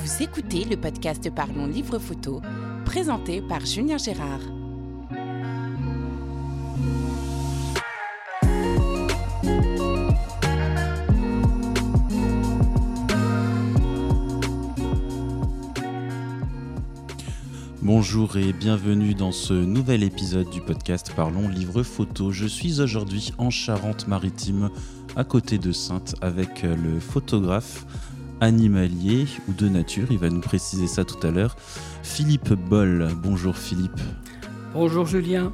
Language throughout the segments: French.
Vous écoutez le podcast Parlons Livre Photo, présenté par Julien Gérard. Bonjour et bienvenue dans ce nouvel épisode du podcast Parlons Livre Photo. Je suis aujourd'hui en Charente-Maritime, à côté de Sainte, avec le photographe animalier ou de nature, il va nous préciser ça tout à l'heure, Philippe Boll. Bonjour Philippe. Bonjour Julien.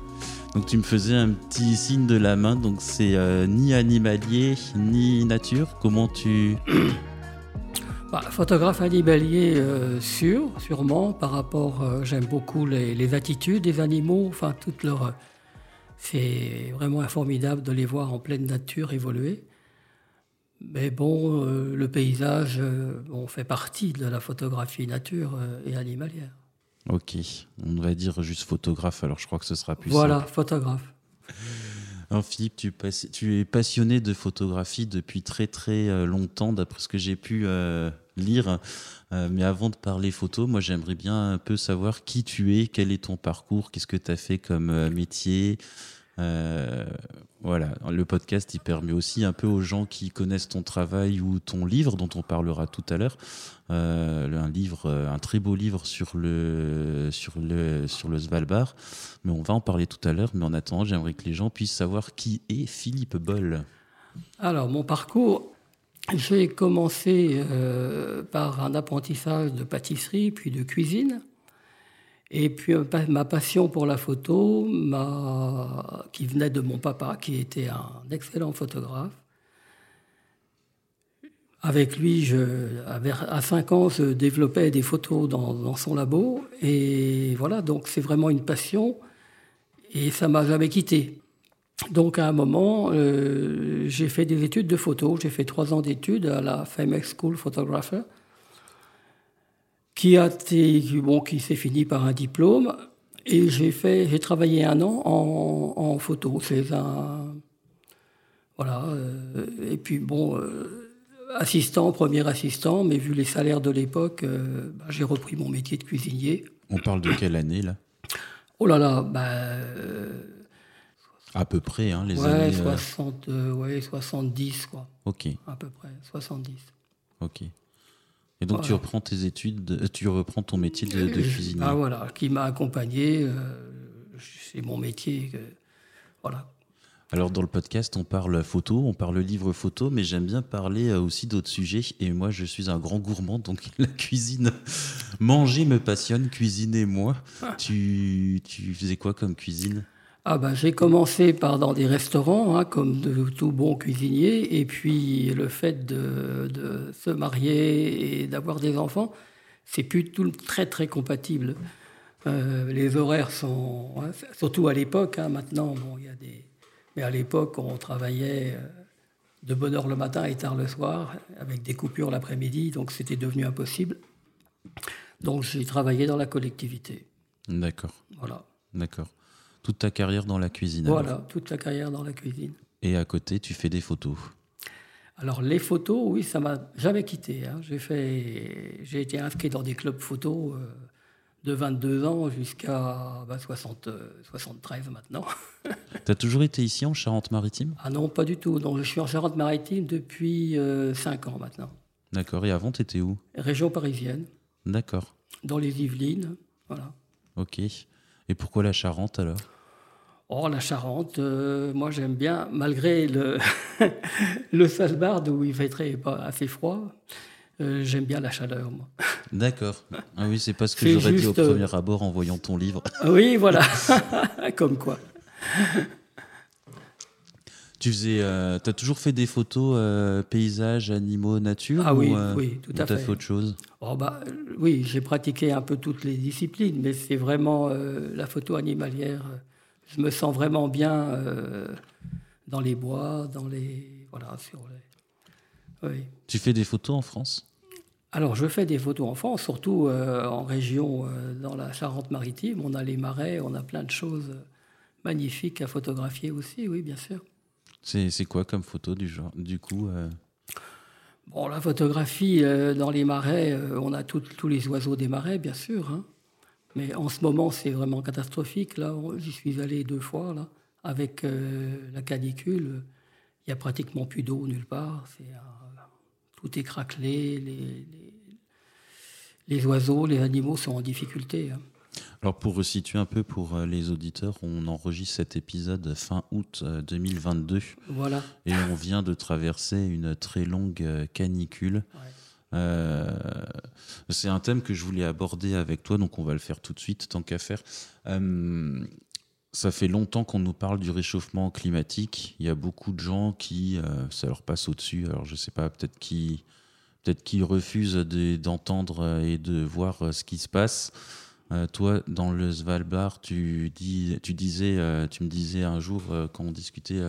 Donc tu me faisais un petit signe de la main, donc c'est euh, ni animalier ni nature. Comment tu... Bah, photographe animalier euh, sûr, sûrement, par rapport, euh, j'aime beaucoup les, attitudes des animaux, enfin toute leur... c'est vraiment formidable de les voir en pleine nature évoluer. Mais bon, euh, le paysage on fait partie de la photographie nature et animalière. Ok, on va dire juste photographe, alors je crois que ce sera plus Voilà, photographe. Alors Philippe, tu, tu, es passionné de photographie depuis très très longtemps, d'après ce que j'ai pu lire. Euh, mais avant de parler photo, moi j'aimerais bien un peu savoir qui tu es, quel est ton parcours, qu'est-ce que tu as fait comme euh, métier. Euh, voilà, le podcast il permet aussi un peu aux gens qui connaissent ton travail ou ton livre dont on parlera tout à l'heure, un livre, un très beau livre sur le sur le sur le Svalbard. Mais on va en parler tout à l'heure. Mais en attendant, j'aimerais que les gens puissent savoir qui est Philippe Boll. Alors mon parcours, j'ai commencé euh, par un apprentissage de pâtisserie, puis de cuisine. Et puis euh, ma passion pour la photo, qui venait de mon papa, qui était un excellent photographe. Avec lui, à 5 ans, je développais des photos dans, son labo. Et voilà, donc c'est vraiment une passion. Et ça m'a jamais quitté. Donc à un moment, euh, j'ai fait des études de photo. J'ai fait trois ans d'études à la FMX School Photographer, qui a été, bon, qui s'est fini par un diplôme. Et j'ai fait, j'ai travaillé un an en, photo. C'est un, voilà. Euh, et puis bon, euh, assistant, premier assistant, mais vu les salaires de l'époque, bah, j'ai repris mon métier de cuisinier. On parle de quelle année là? Oh là là, bah, à peu près, hein, les ouais, années. 60, euh, ouais, 70, quoi. Ok. À peu près, 70. Ok. Et donc tu reprends tes études, tu reprends ton métier de, de cuisinier. Ah voilà, qui m'a accompagné. Euh, c'est mon métier. voilà. Alors dans le podcast, on parle photo, on parle livre photo, mais j'aime bien parler euh, aussi d'autres sujets. Et moi, je suis un grand gourmand, donc la cuisine, manger me passionne, cuisiner moi. Ah. Tu, tu faisais quoi comme cuisine? Ah ben, J'ai commencé par dans des restaurants, hein, comme de tout bon cuisinier, et puis le fait de, de se marier et d'avoir des enfants, c'est plus tout très très compatible. Euh, les horaires sont, hein, surtout à l'époque, hein, maintenant, bon, il y a des... Mais à l'époque, on travaillait euh, de bonne heure le matin et tard le soir, avec des coupures l'après-midi, donc c'était devenu impossible. Donc j'ai travaillé dans la collectivité. D'accord. Voilà. D'accord. Toute ta carrière dans la cuisine Voilà, toute la carrière dans la cuisine. Et à côté, tu fais des photos alors les photos, oui, ça m'a jamais quitté. Hein. J'ai fait, j'ai été inscrit dans des clubs photos euh, de 22 ans jusqu'à 60, 73 maintenant. tu as toujours été ici en Charente-Maritime? Ah non, pas du tout. Donc, je suis en Charente-Maritime depuis 5 euh, ans maintenant. D'accord. Et avant, tu étais où? Région parisienne. D'accord. Dans les Yvelines, voilà. Ok. Et pourquoi la Charente alors? Oh, la Charente, euh, moi j'aime bien, malgré le, le Svalbard où il fait très, pas assez froid, euh, j'aime bien la chaleur, moi. D'accord. Ah oui, c'est pas ce que j'aurais dit au premier abord en voyant ton livre. Oui, voilà. Comme quoi. Tu faisais, euh, as toujours fait des photos paysages, animaux, nature Ah oui, oui, tout à fait. as fait autre chose? Oh bah, Oui, j'ai pratiqué un peu toutes les disciplines, mais c'est vraiment la photo animalière je me sens vraiment bien euh, dans les bois, dans les voilà sur les. Oui. Tu fais des photos en France? Alors je fais des photos en France, surtout euh, en région, euh, dans la Charente-Maritime. On a les marais, on a plein de choses magnifiques à photographier aussi, oui, bien sûr. C'est quoi comme photo du genre, du coup Bon, la photographie dans les marais, on a tous les oiseaux des marais, bien sûr. Hein. Mais en ce moment, c'est vraiment catastrophique. Là, j'y suis allé deux fois. Là, avec la canicule, il n'y a pratiquement plus d'eau nulle part. tout est craquelé. Les, les, oiseaux, les animaux sont en difficulté. Hein. Alors pour resituer un peu pour euh, les auditeurs, on enregistre cet épisode fin août 2022. Euh, voilà. Et on vient de traverser une très longue euh, c'est un thème que je voulais aborder avec toi, donc on va le faire tout de suite, tant qu'à faire. ça fait longtemps qu'on nous parle du réchauffement climatique. Il y a beaucoup de gens qui, ça leur passe au-dessus. Alors je sais pas, peut-être qui, peut-être qui refusent d'entendre et de voir ce qui se passe. Euh, toi, dans le Svalbard, tu, dis, tu, disais, euh, tu me disais un jour, euh, quand on discutait,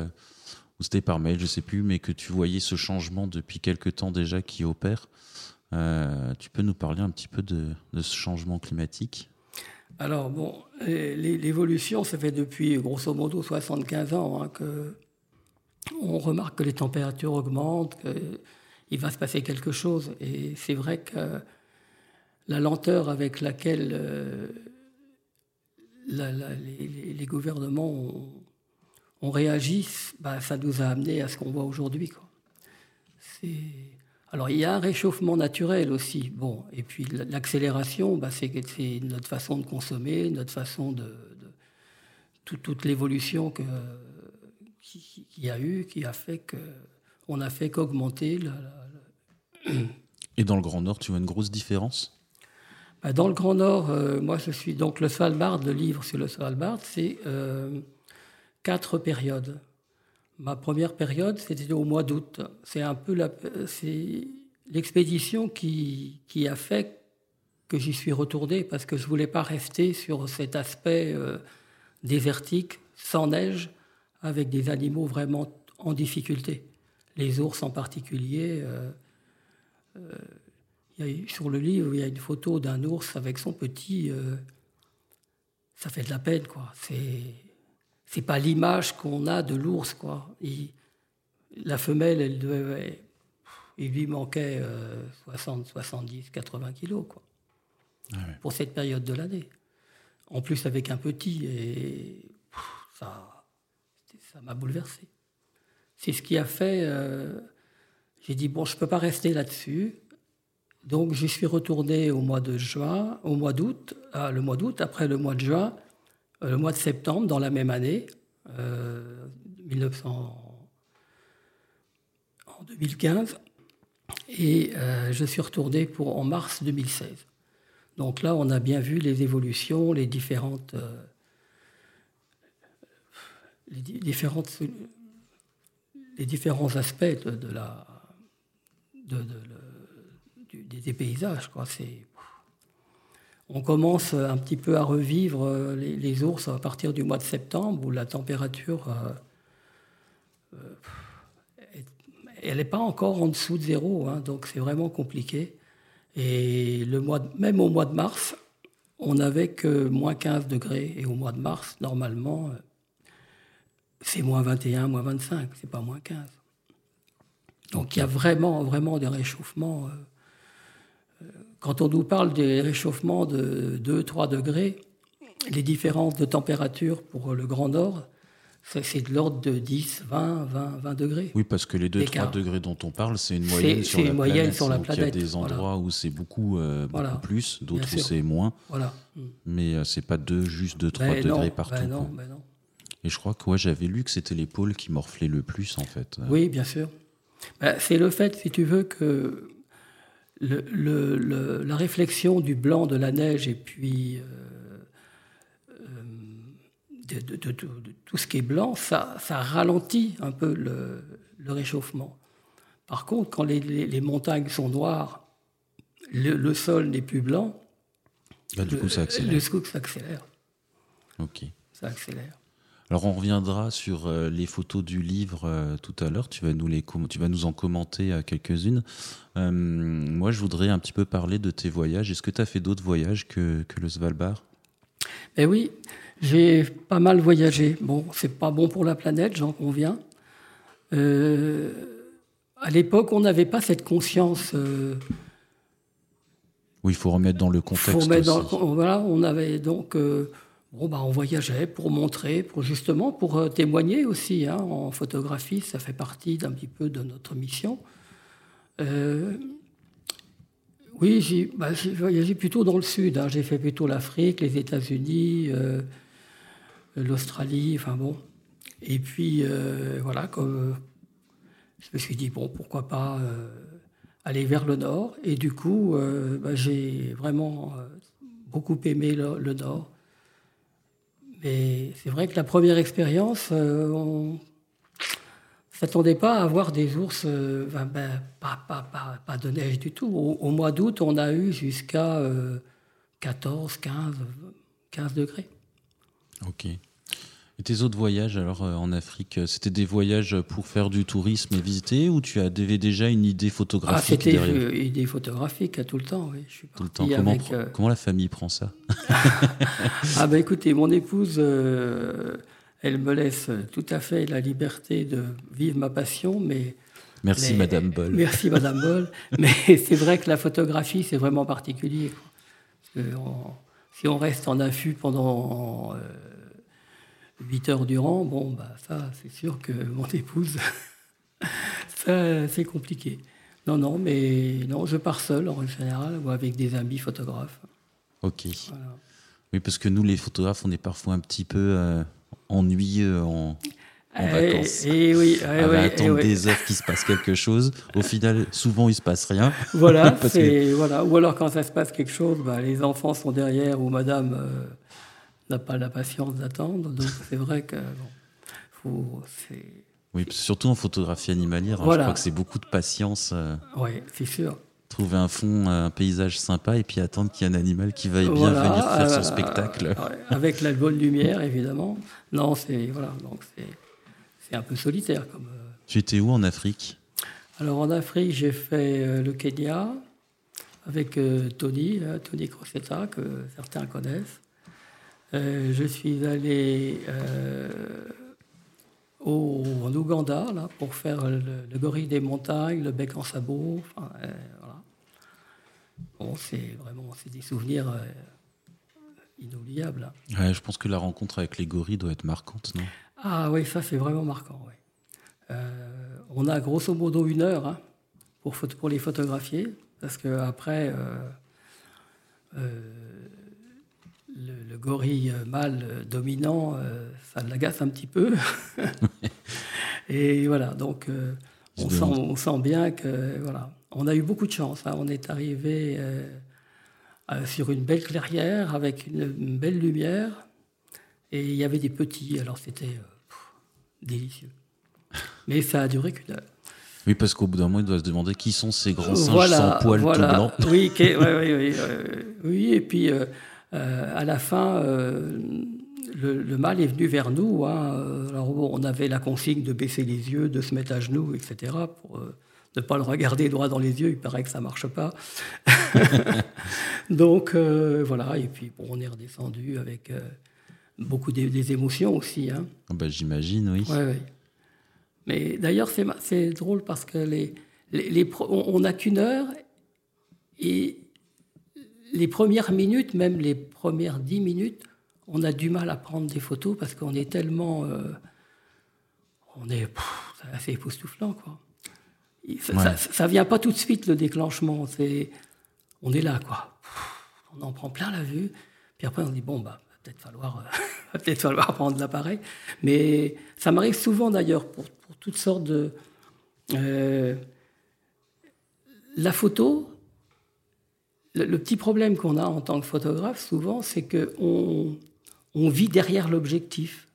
ou c'était par mail, je ne sais plus, mais que tu voyais ce changement depuis quelque temps déjà qui opère. Tu peux nous parler un petit peu de, ce changement climatique? Alors, bon, l'évolution, ça fait depuis grosso modo 75 ans hein, que on remarque que les températures augmentent, qu'il va se passer quelque chose. Et c'est vrai que la lenteur avec laquelle euh, les, gouvernements ont, réagi, bah, ça nous a amené à ce qu'on voit aujourd'hui. Alors il y a un réchauffement naturel aussi. Bon, et puis l'accélération, bah, c'est notre façon de consommer, notre façon de, toute l'évolution qu'il y a eu, qui a fait qu'on a fait qu'augmenter. Et dans le Grand Nord, tu vois une grosse différence? Bah, dans le Grand Nord, euh, moi je suis donc le Svalbard, le livre sur le Svalbard, c'est euh, quatre périodes. Ma première période, c'était au mois d'août. C'est un peu l'expédition qui, a fait que j'y suis retourné parce que je voulais pas rester sur cet aspect euh, désertique, sans neige, avec des animaux vraiment en difficulté. Les ours en particulier sur le livre, il y a une photo d'un ours avec son petit. Euh, ça fait de la peine, quoi. C'est, c'est pas l'image qu'on a de l'ours, quoi. la femelle, elle devait, il lui manquait 60, 70, 80 kilos, quoi. Ah pour cette période de l'année. En plus, avec un petit, et ça, ça m'a bouleversé. C'est ce qui a fait. Euh, j'ai dit bon, je peux pas rester là-dessus. Donc j'y suis retourné au mois de juin, au mois d'août, ah, le mois d'août, après le mois de juin, le mois de septembre, dans la même année, 1900, euh, en 2015, et euh, je suis retourné pour, en mars 2016. Donc là, on a bien vu les évolutions, les différentes, les différentes, les différents aspects de, la, de, de, des, paysages. Quoi. On commence un petit peu à revivre euh, les, ours à partir du mois de septembre où la température, euh, euh, n'est pas encore en dessous de zéro, hein, donc c'est vraiment compliqué. Et même au mois de mars, on n'avait que moins 15 degrés. Et au mois de mars, normalement, c'est moins 21, moins 25, c'est pas moins 15. Donc il y a vraiment, vraiment des réchauffements quand on nous parle des réchauffements de 2-3 degrés, les différences de température pour le Grand Nord, c'est de l'ordre de 10, 20, 20, 20 degrés. Oui, parce que les 2-3 degrés dont on parle, c'est une moyenne, sur la, moyenne planète. sur la planète. il y a des endroits où c'est beaucoup, euh, plus, d'autres où c'est moins. Voilà. Mais euh, c'est pas deux, juste 2-3 ben degrés partout. Ben non, ben non. Et je crois que j'avais lu que c'était les pôles qui morflaient le plus, en fait. Oui, bien sûr. c'est le fait, si tu veux, que le, la réflexion du blanc de la neige et puis euh, euh, de, tout ce qui est blanc, ça, ça ralentit un peu le, réchauffement. Par contre, quand les, montagnes sont noires, le, sol n'est plus blanc, bah, du coup, ça accélère. Le scoop s'accélère. Ok. Ça accélère. Alors on reviendra sur euh, les photos du livre euh, tout à l'heure. Tu vas nous les tu vas nous en commenter euh, quelques-unes. moi, je voudrais un petit peu parler de tes voyages. Est-ce que tu as fait d'autres voyages que, que le Svalbard? Eh oui, j'ai pas mal voyagé. Bon, c'est pas bon pour la planète, j'en conviens. à l'époque, on n'avait pas cette conscience. Euh, oui, il faut remettre dans le contexte. Faut remettre Dans, voilà, on avait donc. Euh, bon, bah, on voyageait pour montrer, pour justement, pour euh, témoigner aussi. Hein, en photographie, ça fait partie d'un petit peu de notre mission. oui, j'ai bah, voyagé plutôt dans le sud. Hein. J'ai fait plutôt l'Afrique, les États-Unis, l'Australie, enfin bon. Et puis, voilà, comme je me suis dit, bon, pourquoi pas euh, aller vers le nord. Et du coup, euh, bah, j'ai vraiment euh, beaucoup aimé le, nord. Mais c'est vrai que la première expérience, on ne s'attendait pas à avoir des ours, ben, pas, pas, de neige du tout. Au, mois d'août, on a eu jusqu'à 14, 15, 15 degrés. Ok. Et tes autres voyages alors euh, en Afrique, euh, c'était des voyages pour faire du tourisme et visiter ou tu avais déjà une idée photographique ah, C'était une idée photographique tout le temps, oui. Je suis tout le temps. Comment, euh, comment, la famille prend ça? Ah ben écoutez, mon épouse, elle me laisse tout à fait la liberté de vivre ma passion, mais... Merci Madame Boll. Merci Madame Boll. mais c'est vrai que la photographie, c'est vraiment particulier. si on reste en affût pendant 8 heures durant, bon, bah, ça, c'est sûr que mon épouse, ça, c'est compliqué. Non, non, mais non, je pars seul en général ou avec des amis photographes. Ok. Oui, parce que nous, les photographes, on est parfois un petit peu euh, ennuyeux en, en eh, vacances. Et eh oui, eh à attendre des heures qu'il se passe quelque chose. Au final, souvent, il se passe rien. Voilà, voilà. Ou alors, quand ça se passe quelque chose, bah, les enfants sont derrière ou madame. Euh, n'a pas la patience d'attendre. Donc c'est vrai que faut, oui, surtout en photographie animalière, hein, je crois que c'est beaucoup de patience. Euh, oui, c'est sûr. Trouver un fond, un paysage sympa et puis attendre qu'il y ait un animal qui va bien venir faire son euh, spectacle. avec la bonne lumière, évidemment. Non, c'est voilà, donc c'est un peu solitaire comme. Euh, tu étais où en Afrique? Alors en Afrique, j'ai fait le Kenya avec Tony, Tony Crocetta, que certains connaissent. Euh, je suis allé euh, au, en Ouganda là, pour faire le, gorille des montagnes, le bec en sabot. Euh, voilà. Bon, c'est vraiment c'est des souvenirs inoubliables. Ouais, je pense que la rencontre avec les gorilles doit être marquante, non? Ah oui, ça c'est vraiment marquant. on a grosso modo une heure hein, pour, pour les photographier, parce qu'après, le, gorille mâle dominant, euh, ça l'agace un petit peu. et voilà, donc euh, on, sent, on, sent, bien que voilà, on a eu beaucoup de chance. Hein. On est arrivé euh, sur une belle clairière avec une, belle lumière et il y avait des petits, alors c'était délicieux. Mais ça a duré qu'une heure. Oui, parce qu'au bout d'un moment, il doit se demander qui sont ces grands singes sans poils tout blancs. Oui, oui, oui, oui, et puis euh, à la fin, euh, le, mal est venu vers nous. Hein. Alors, on avait la consigne de baisser les yeux, de se mettre à genoux, etc., pour euh, ne pas le regarder droit dans les yeux. Il paraît que ça marche pas. Donc, voilà. Et puis, bon, on est redescendu avec beaucoup des, émotions aussi. Hein. Bah, j'imagine, oui. Mais d'ailleurs, c'est drôle parce que les, les, on n'a qu'une heure et les premières minutes, même les premières dix minutes, on a du mal à prendre des photos parce qu'on est tellement. Euh, on est. assez époustouflant, quoi. Ça, ne vient pas tout de suite, le déclenchement. C'est, on est là, quoi. On en prend plein la vue. Puis après, on dit, bon, bah, va peut-être falloir, euh, peut falloir prendre l'appareil. Mais ça m'arrive souvent, d'ailleurs, pour, toutes sortes de. Euh, la photo, le, petit problème qu'on a en tant que photographe, souvent, c'est qu'on on vit derrière l'objectif.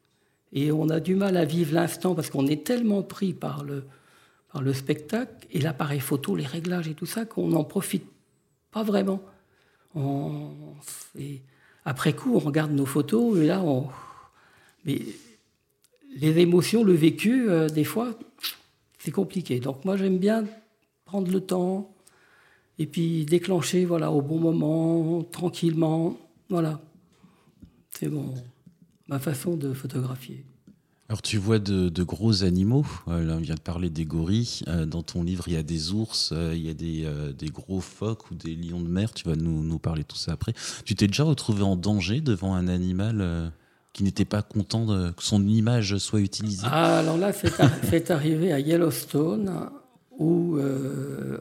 Et on a du mal à vivre l'instant parce qu'on est tellement pris par le, spectacle et l'appareil photo, les réglages et tout ça, qu'on n'en profite pas vraiment. après coup, on regarde nos photos et là, on... Mais les émotions, le vécu, euh, des fois, c'est compliqué. Donc moi, j'aime bien prendre le temps, et puis déclencher voilà, au bon moment, tranquillement. Voilà. C'est bon, ma façon de photographier. Alors tu vois de, gros animaux, euh, là on vient de parler des gorilles, euh, dans ton livre il y a des ours, euh, il y a des, des, gros phoques ou des lions de mer, tu vas nous, nous parler tout ça après. Tu t'es déjà retrouvé en danger devant un animal qui n'était pas content de, que son image soit utilisée? Ah, Alors là c'est arrivé à Yellowstone, où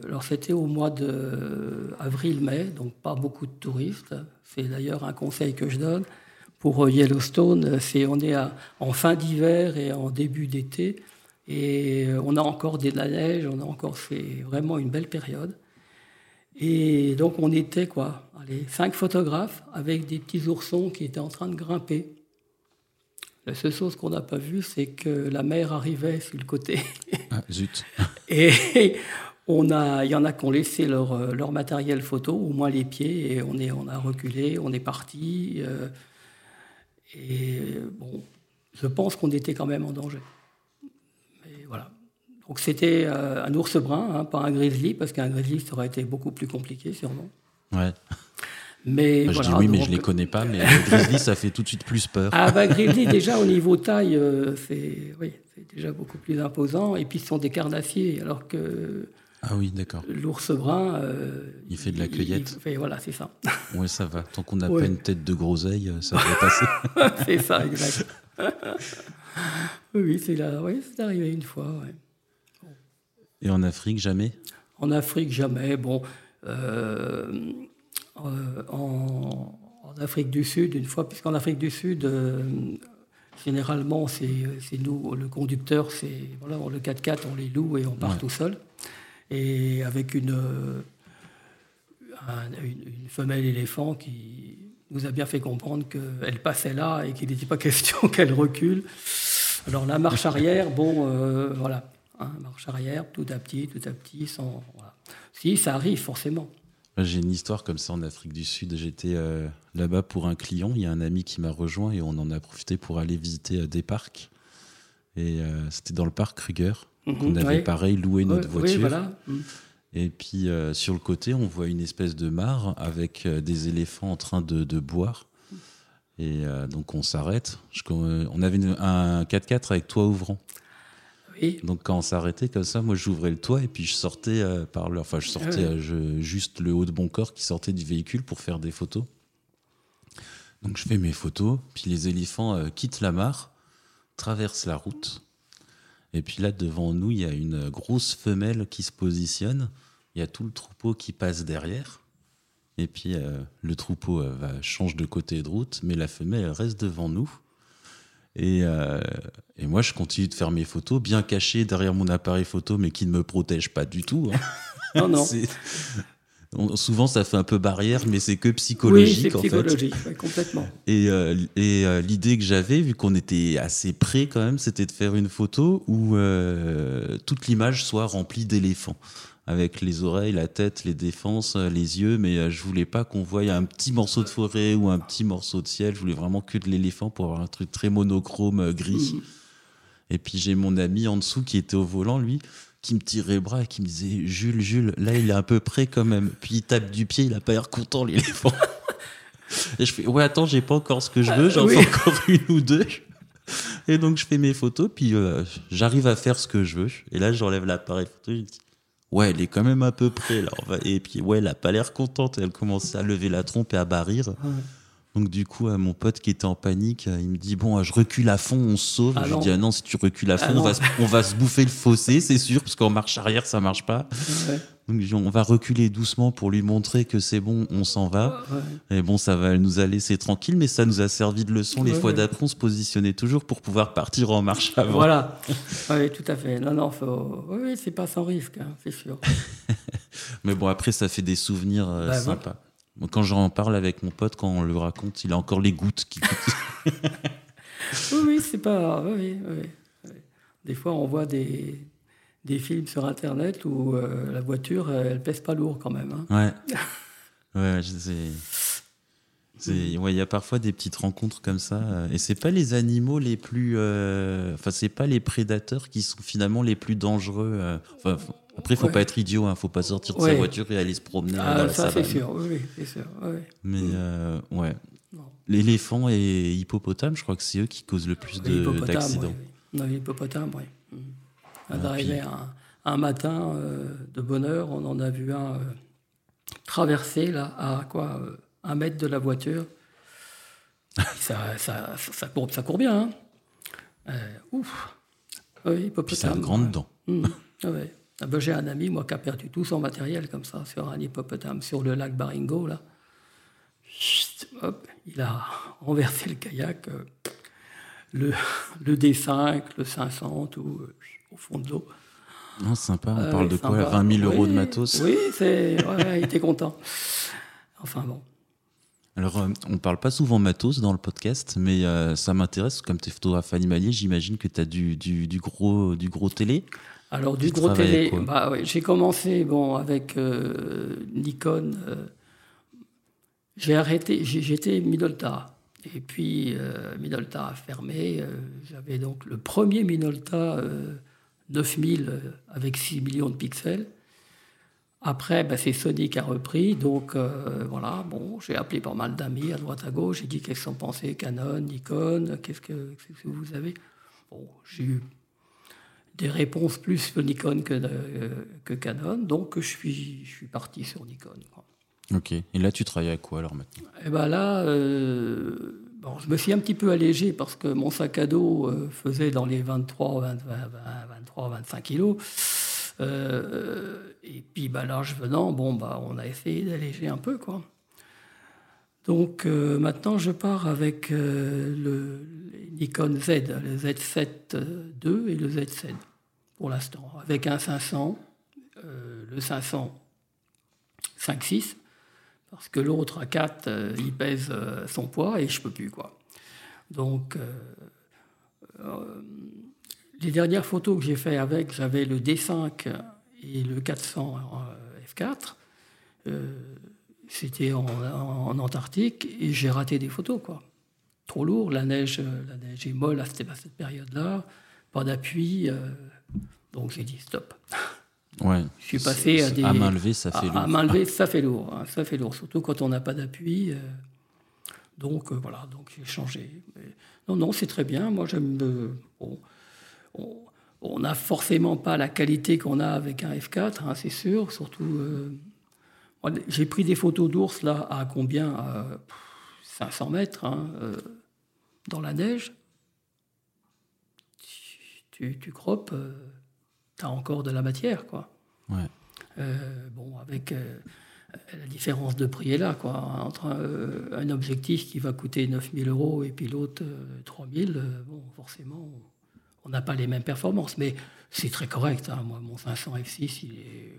alors c'était au mois de avril-mai, donc pas beaucoup de touristes, c'est d'ailleurs un conseil que je donne pour euh, Yellowstone, c'est on est en fin d'hiver et en début d'été, et euh, on a encore de la neige, on a encore c'est vraiment une belle période. Et donc on était quoi, cinq photographes avec des petits oursons qui étaient en train de grimper. La seule chose qu'on n'a pas vue, c'est que la mer arrivait sur le côté. Ah, zut. Et on a, il y en a qui ont laissé leur, euh, leur matériel photo, au moins les pieds, et on, est, on a reculé, on est parti. Et bon, je pense qu'on était quand même en danger. Mais voilà. Donc c'était euh, un ours brun, hein, pas un grizzly, parce qu'un grizzly, ça aurait été beaucoup plus compliqué, sûrement. Ouais. Mais je dis oui, mais je ne les connais pas. Mais grizzly, ça fait tout de suite plus peur. Ah bah grizzly, déjà au niveau taille, euh, c'est oui, déjà beaucoup plus imposant. Et puis ce sont des carnassiers, alors que ah oui, d'accord. L'ours brun. Euh, il fait de la cueillette. voilà, c'est ça. Oui, ça va. Tant qu'on n'a pas une tête de groseille, euh, ça va passer. c'est ça, exact. oui, c'est là. Oui, c'est arrivé une fois. Et en Afrique, jamais? En Afrique, jamais. Bon, euh, en, Afrique du Sud, une fois, puisqu'en Afrique du Sud, généralement, c'est nous, le conducteur, c'est voilà, le 4x4, on les loue et on part tout seul et avec une, une, femelle éléphant qui nous a bien fait comprendre qu'elle passait là et qu'il n'était pas question qu'elle recule. Alors la marche arrière, bon, euh, voilà, hein, marche arrière, tout à petit, tout à petit, sans. Si, ça arrive forcément. J'ai une histoire comme ça en Afrique du Sud. J'étais euh, là-bas pour un client. Il y a un ami qui m'a rejoint et on en a profité pour aller visiter euh, des parcs. Et c'était dans le parc Kruger. Mhm. on avait pareil loué notre voiture. Mhm. Et puis euh, sur le côté, on voit une espèce de mare avec euh, des éléphants en train de, boire. Et euh, donc on s'arrête. On avait un 4x4 avec toit ouvrant. Donc quand on s'arrêtait comme ça, moi j'ouvrais le toit et puis je sortais par le, enfin je sortais juste le haut de mon corps qui sortait du véhicule pour faire des photos. Donc je fais mes photos, puis les éléphants quittent la mare, traversent la route et puis là, devant nous, il y a une grosse femelle qui se positionne. Il y a tout le troupeau qui passe derrière. Et puis euh, le troupeau euh, va, change de côté de route, mais la femelle reste devant nous. Et, euh, et, moi, je continue de faire mes photos, bien cachées derrière mon appareil photo, mais qui ne me protège pas du tout. Hein. Non, non. souvent, ça fait un peu barrière, mais c'est que psychologique. Oui, c'est psychologique, complètement. Et, euh, et euh, l'idée que j'avais, vu qu'on était assez près quand même, c'était de faire une photo où toute l'image soit remplie d'éléphants. Avec les oreilles, la tête, les défenses, les yeux, mais je voulais pas qu'on voie un petit morceau de forêt ou un petit morceau de ciel. Je voulais vraiment que de l'éléphant pour avoir un truc très monochrome, gris. Mmh. Et puis j'ai mon ami en dessous qui était au volant, lui qui me tirait le bras et qui me disait Jules, Jules, là il est un peu près quand même. Puis il tape du pied, il a pas l'air content l'éléphant. et je fais Ouais, attends, j'ai pas encore ce que je veux, j'en fais encore une ou deux. Et donc je fais mes photos, puis euh, j'arrive à faire ce que je veux. Et là j'enlève l'appareil photo, je dis Ouais, elle est quand même à peu près là. Et puis ouais, elle a pas l'air contente, elle commence à lever la trompe et à barrir. Donc du coup, euh, mon pote qui était en panique, euh, il me dit bon, euh, je recule à fond, on se sauve. Ah je lui dis ah non, si tu recules à fond, ah on, va se, bouffer le fossé, c'est sûr, parce qu'en marche arrière, ça marche pas. Donc on va reculer doucement pour lui montrer que c'est bon, on s'en va. Et bon, ça va nous a laissé tranquille, mais ça nous a servi de leçon. Les fois d'après, on se positionnait toujours pour pouvoir partir en marche avant. Voilà, oui, tout à fait. Non, non, faut... oui, c'est pas sans risque, hein, c'est sûr. mais bon, après, ça fait des souvenirs bah, sympas. Quand j'en parle avec mon pote, quand on le raconte, il a encore les gouttes qui oui, oui, c'est pas. Oui, oui, Des fois, on voit des, des films sur Internet où euh, la voiture, elle pèse pas lourd quand même. Hein. Ouais. ouais, Il y a parfois des petites rencontres comme ça, euh, et c'est pas les animaux les plus, euh, enfin c'est pas les prédateurs qui sont finalement les plus dangereux. Enfin, après, il faut pas être idiot, il hein, faut pas sortir de sa voiture et aller se promener. Ah, ça, c'est sûr, oui, c'est sûr. Mais euh, ouais. L'éléphant et hippopotame, je crois que c'est eux qui causent le plus d'accidents. Non, hippopotame, oui. Est arrivé un, un matin euh, de bonne heure, on en a vu un euh, traverser là, à quoi euh, un mètre de la voiture. ça, ça, ça, court, ça court bien. Hein. ouf. Oui. C'est un grand dent. Mm. Ah ouais. Ah ben, J'ai un ami, moi, qui a perdu tout son matériel comme ça sur un hippopotame, sur le lac Baringo, là. hop, il a renversé le kayak, le, le D5, le 500, tout au fond de l'eau. Non, sympa, on parle de quoi 20 000 euros de matos? Oui, c'est... il était content. Enfin bon. Alors, euh, on ne parle pas souvent matos dans le podcast, mais euh, ça m'intéresse. Comme tu es photographe animalier, j'imagine que tu as du, du, du, gros, du gros télé Alors, du gros télé, bah, j'ai commencé bon, avec euh, Nikon. j'ai arrêté, j'étais Minolta. Et puis, Minolta a fermé. J'avais donc le premier Minolta 9000 avec 6 millions de pixels. Après, ben, c'est Sony qui a repris. Donc euh, voilà, bon, j'ai appelé pas mal d'amis à droite à gauche. J'ai dit qu'est-ce qu'ils en pensaient, Canon, Nikon, qu'est-ce que, que, vous avez? Bon, j'ai eu des réponses plus que Nikon que, euh, que Canon. Donc je suis, je suis parti sur Nikon. Ok. Et là, tu travailles à quoi alors maintenant? Eh ben là, euh, bon, je me suis un petit peu allégé parce que mon sac à dos faisait dans les 23, 20, 23 25 kilos. Euh, et puis bah, l'âge venant, bon, bah, on a essayé d'alléger un peu. Quoi. Donc euh, maintenant, je pars avec euh, le Nikon Z, le Z7 II et le Z7 pour l'instant, avec un 500, le 500 5.6, parce que l'autre à 4, il pèse son poids et je peux plus. Quoi. Donc les dernières photos que j'ai fait avec, j'avais le D5 et le 400 F4. Euh, c'était en, Antarctique et j'ai raté des photos. Quoi. Trop lourd, la neige, la neige est molle à cette, période-là, pas d'appui. Euh, donc j'ai dit stop. Ouais. Je suis passé à des. À main levée, ça fait lourd. À main levée, ça fait lourd. Hein, ça fait lourd, surtout quand on n'a pas d'appui. Euh. donc voilà, donc j'ai changé. non, non, c'est très bien. Moi, j'aime. Bon, on n'a forcément pas la qualité qu'on a avec un F4, hein, c'est sûr. Surtout, euh, j'ai pris des photos d'ours là à combien à 500 mètres hein, euh, dans la neige. Tu, tu croppes, euh, tu as encore de la matière, quoi. bon, avec la différence de prix est là, quoi. Entre un, objectif qui va coûter 9000 euros et puis l'autre 3000, bon, forcément on n'a pas les mêmes performances, mais c'est très correct. Hein. Moi, mon 500 F6, il est,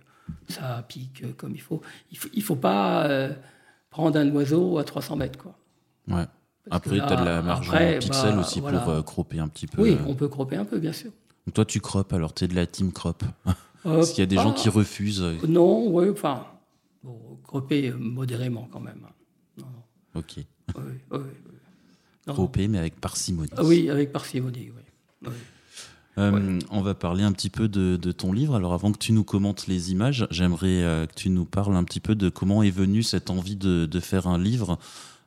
ça pique comme il faut. Il ne faut, pas euh, prendre un oiseau à 300 mètres. Quoi. Ouais. après, tu as de la marge en pixels bah, aussi pour euh, cropper un petit peu. Oui, on peut cropper un peu, bien sûr. Donc toi, tu croppes, alors tu es de la team crop Parce qu'il y a des gens qui refusent. Non, oui, enfin, bon, cropper modérément quand même. Non, non. Ok. Oui, oui, Cropper, mais avec parcimonie. Ah oui, avec parcimonie, oui. Euh, on va parler un petit peu de, ton livre. Alors avant que tu nous commentes les images, j'aimerais euh, que tu nous parles un petit peu de comment est venue cette envie de, faire un livre.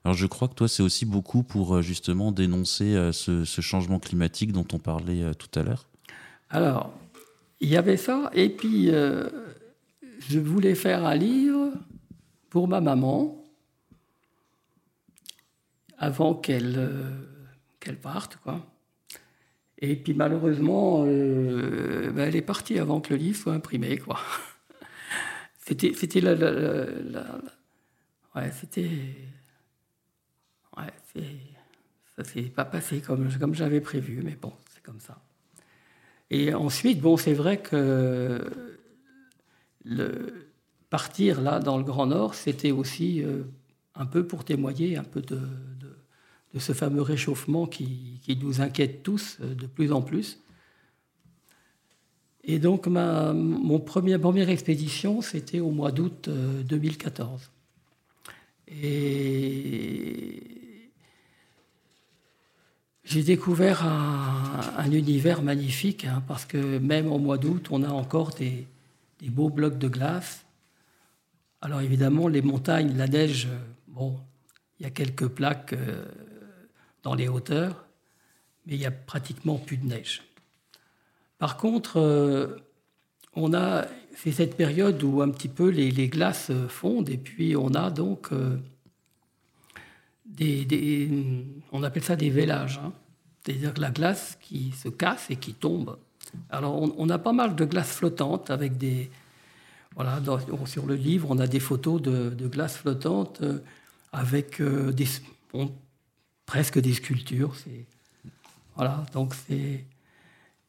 Alors je crois que toi c'est aussi beaucoup pour euh, justement dénoncer ce, changement climatique dont on parlait tout à l'heure. Alors il y avait ça et puis je voulais faire un livre pour ma maman avant qu'elle qu'elle parte quoi. Et puis malheureusement, euh, ben, elle est partie avant que le livre soit imprimé. Quoi. C'était, c'était la, ouais, c'était, ouais, ça s'est pas passé comme j'avais prévu, mais bon, c'est comme ça. Et ensuite, bon, c'est vrai que partir là dans le Grand Nord, c'était aussi euh, un peu pour témoigner un peu de de ce fameux réchauffement qui, nous inquiète tous euh, de plus en plus. Et donc, ma mon premier, première expédition, c'était au mois d'août 2014. Euh, Et j'ai découvert un, univers magnifique, hein, parce que même au mois d'août, on a encore des, beaux blocs de glace. Alors évidemment, les montagnes, la neige, euh, bon, il y a quelques plaques dans les hauteurs, mais il n'y a pratiquement plus de neige. Par contre, euh, on a, c'est cette période où un petit peu les, les glaces fondent et puis on a donc euh, on appelle ça des vélages. hein. C'est-à-dire la glace qui se casse et qui tombe. Alors on, a pas mal de glace flottante avec des, voilà, sur le livre on a des photos de, de glace flottante euh, avec euh, des, presque des sculptures. Voilà, donc c'est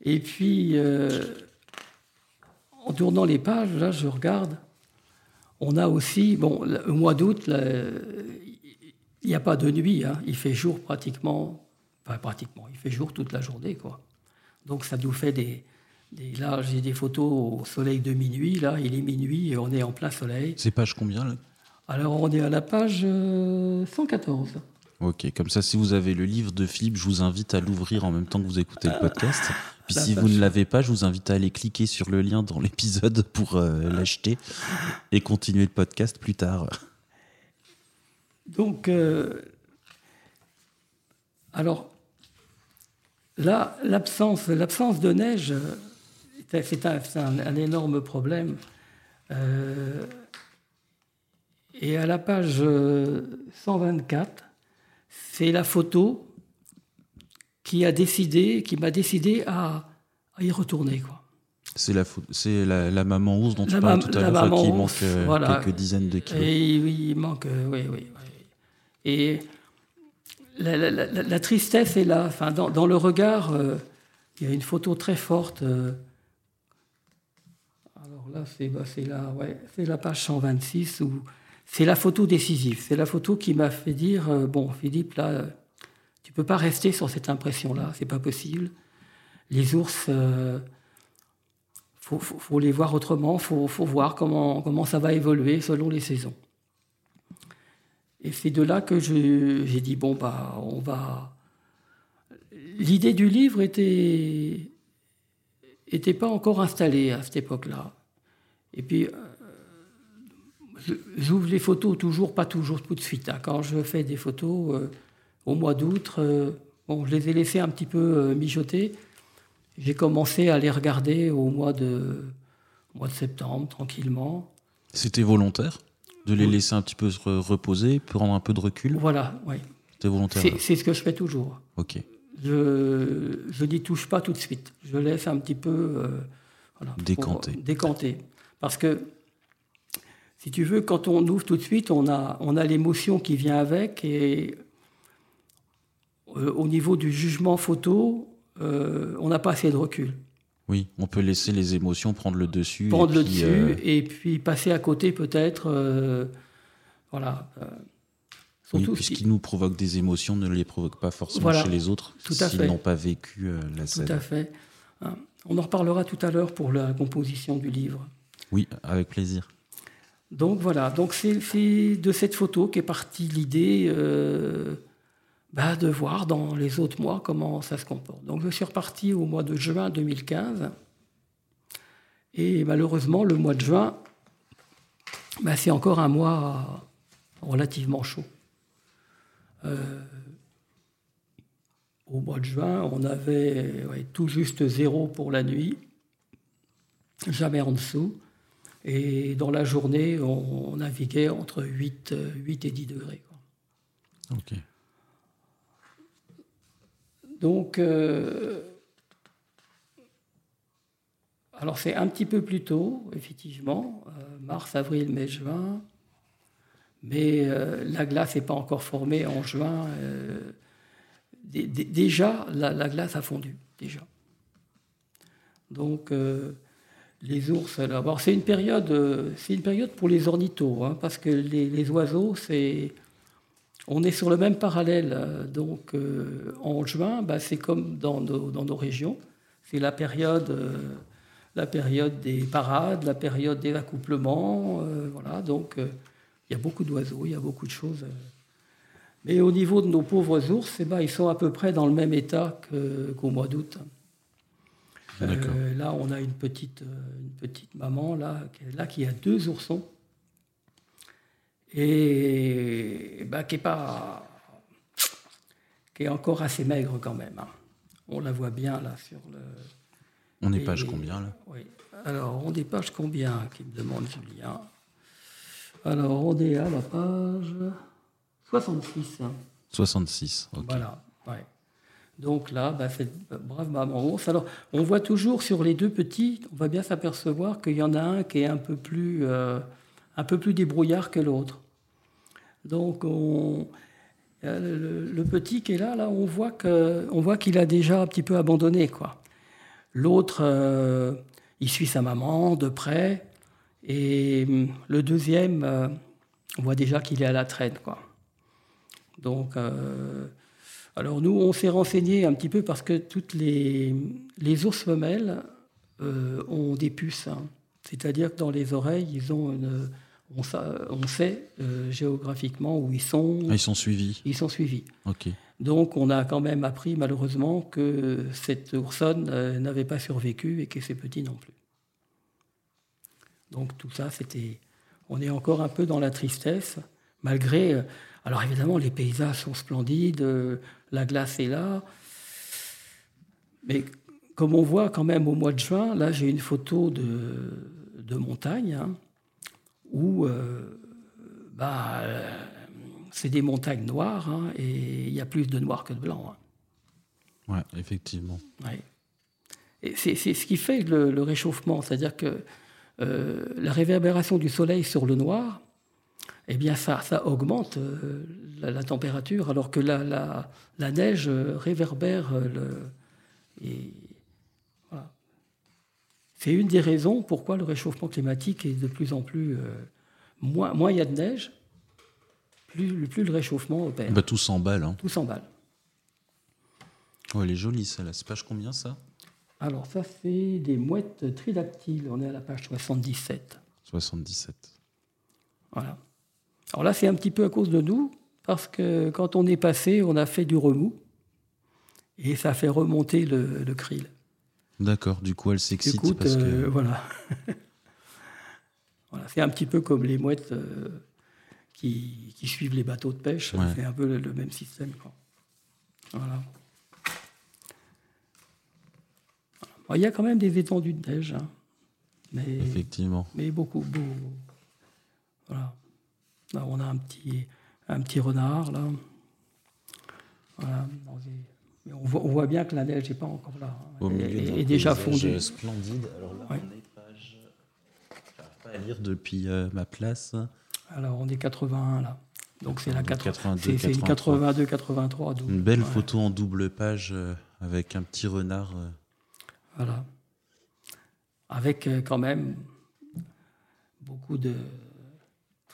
et puis euh, en tournant les pages, là, je regarde. On a aussi, bon, le mois d'août, il n'y a pas de nuit. hein. Il fait jour pratiquement, enfin pratiquement, il fait jour toute la journée, quoi. Donc ça nous fait des, des là, j'ai des photos au soleil de minuit. Là, il est minuit et on est en plein soleil. C'est page combien là? Alors on est à la page euh, 114. Ok, comme ça, si vous avez le livre de Philippe, je vous invite à l'ouvrir en même temps que vous écoutez le podcast. Puis La si vous ne l'avez pas, je vous invite à aller cliquer sur le lien dans l'épisode pour euh, l'acheter et continuer le podcast plus tard. Donc, euh, alors, là, l'absence, l'absence de neige, euh, c'est- un, c'est un- un énorme problème. Euh, et à la page euh, 124, c'est la photo qui a décidé, qui m'a décidé à, à y retourner, quoi. C'est la, la, la maman rousse dont tu La parlais tout à l'heure, qui manque voilà. quelques dizaines de kilos. Et oui, il manque, oui, oui. Et la, tristesse est là. Enfin, dans, le regard, euh, il y a une photo très forte. euh. alors là, c'est bah, ouais, la page 126 où c'est la photo décisive. C'est la photo qui m'a fait dire euh, bon, Philippe, là, tu peux pas rester sur cette impression-là. C'est pas possible. Les ours. faut, faut, faut les voir autrement, faut, faut voir comment, comment ça va évoluer selon les saisons. Et c'est de là que j'ai dit bon bah on va. L'idée du livre était était pas encore installée à cette époque-là. Et puis euh, j'ouvre les photos toujours pas toujours tout de suite. hein. Quand je fais des photos euh, au mois d'août, euh, bon je les ai laissées un petit peu mijoter. J'ai commencé à les regarder au mois de, au mois de septembre, tranquillement. C'était volontaire? De les laisser un petit peu se re- reposer, prendre un peu de recul Voilà, oui. C'était volontaire C'est c'est ce que je fais toujours. Ok. Je, je n'y touche pas tout de suite. Je laisse un petit peu euh, voilà, Décanter. décanter. Parce que, si tu veux, quand on ouvre tout de suite, on a, on a l'émotion qui vient avec. Et euh, au niveau du jugement photo, euh, on n'a pas assez de recul. Oui, on peut laisser les émotions prendre le dessus. prendre et le puis, dessus euh, et puis passer à côté peut-être. euh, voilà. euh, oui, ce qui nous provoque des émotions ne les provoque pas forcément Voilà, chez les autres tout s'ils n'ont pas vécu euh, la tout scène. à fait. On en reparlera tout à l'heure pour la composition du livre. Oui, avec plaisir. Donc voilà, donc c'est de cette photo qu'est partie l'idée de voir dans les autres mois comment ça se comporte. Donc je suis reparti au mois de juin 2015. Et malheureusement, le mois de juin, bah, c'est encore un mois relativement chaud. Euh, au mois de juin, on avait tout juste zéro pour la nuit, jamais en dessous. Et dans la journée, on, naviguait entre 8, euh, 8 et 10 degrés. Donc, euh, alors c'est un petit peu plus tôt, effectivement, euh, mars, avril, mai, juin. Mais euh, la glace n'est pas encore formée en juin. dé- dé- déjà, la, la glace a fondu, déjà. Donc, les ours, c'est une période, une période pour les ornithos, hein, parce que les oiseaux, c'est, on est sur le même parallèle. euh, Donc, euh, en juin, bah, c'est comme dans nos, dans nos régions, c'est la période, euh, la période des parades, la période des accouplements, euh, voilà. Donc, il y a beaucoup d'oiseaux, il y a beaucoup de choses. Mais au niveau de nos pauvres ours, eh ben, ils sont à peu près dans le même état qu'au mois d'août. Là, on a une petite, une petite maman là, là qui a deux oursons et bah, qui est pas, qui est encore assez maigre quand même. hein. On la voit bien là sur le, On est page combien là? Oui. Alors, on est page combien qui me demande Julien? Alors, on est à la page 66. 66, ok. Voilà, ouais. Donc là, bah, cette brave maman ours. Alors, on voit toujours sur les deux petits, on va bien s'apercevoir qu'il y en a un qui est un peu plus, euh, un peu plus débrouillard que l'autre. Donc, on, euh, le, petit qui est là, là, on voit voit qu'il a déjà un petit peu abandonné, quoi. L'autre, euh, il suit sa maman de près, et hum, le deuxième, on voit déjà qu'il est à la traîne, quoi. Donc, alors nous, on s'est renseigné un petit peu parce que toutes les, les ours femelles euh, ont des puces. Hein. C'est-à-dire que dans les oreilles, ils ont une, on, on sait euh, géographiquement où ils sont. Ah, ils sont suivis. Ils sont suivis. Ok. Donc on a quand même appris malheureusement que cette oursonne euh, n'avait pas survécu et que ses petits non plus. Donc tout ça, c'était. On est encore un peu dans la tristesse, malgré. Alors évidemment, les paysages sont splendides, la glace est là. Mais comme on voit quand même au mois de juin, là j'ai une photo de, montagne hein, où euh, bah, c'est des montagnes noires hein, et il y a plus de noir que de blanc. Hein. Oui, effectivement. Et c'est, ce qui fait le, réchauffement, c'est-à-dire que euh, la réverbération du soleil sur le noir, eh bien ça, ça augmente euh, la, température, alors que la, la, neige euh, réverbère euh, le. Et, C'est une des raisons pourquoi le réchauffement climatique est de plus en plus. moins, moins il y a de neige, plus, plus le réchauffement opère. Bah, tout s'emballe. Hein. Tout s'emballe. Oh, elle est jolie, ça. C'est page combien, ça? Alors, ça, c'est des mouettes tridactyles. On est à la page 77. 77. Voilà. Alors là, c'est un petit peu à cause de nous, parce que quand on est passé, on a fait du remous, et ça fait remonter le, le krill. D'accord, du coup, elle s'excite parce que... Euh, voilà. voilà. C'est un petit peu comme les mouettes euh, qui, qui, suivent les bateaux de pêche, c'est un peu le, même système. Voilà. il y a quand même des étendues de neige. Hein. Mais, Effectivement. Mais beaucoup, beaucoup. Voilà on a un petit, un petit renard là. On, voit, bien que la neige n'est pas encore là. Au elle est déjà fondue. Splendide. Alors là, on est page. pas à lire depuis euh, ma place. Alors on est 81 là. Donc c'est la 82, 82, 83. Une belle photo en double page euh, avec un petit renard. Euh. Voilà. Avec quand même beaucoup de,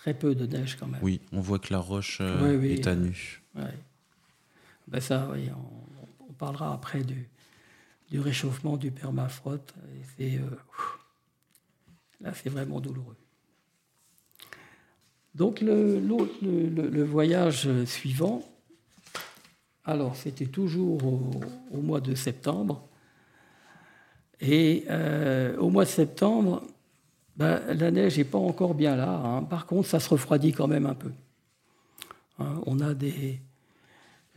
très peu de neige quand même. Oui, on voit que la roche euh, est à nu. Ben ça, oui, on, parlera après du, réchauffement du permafrost. Et euh, là, c'est vraiment douloureux. Donc le, voyage suivant, alors c'était toujours au, mois de septembre. Et euh, au mois de septembre, ben, la neige n'est pas encore bien là. Hein. Par contre, ça se refroidit quand même un peu. Hein, on a des,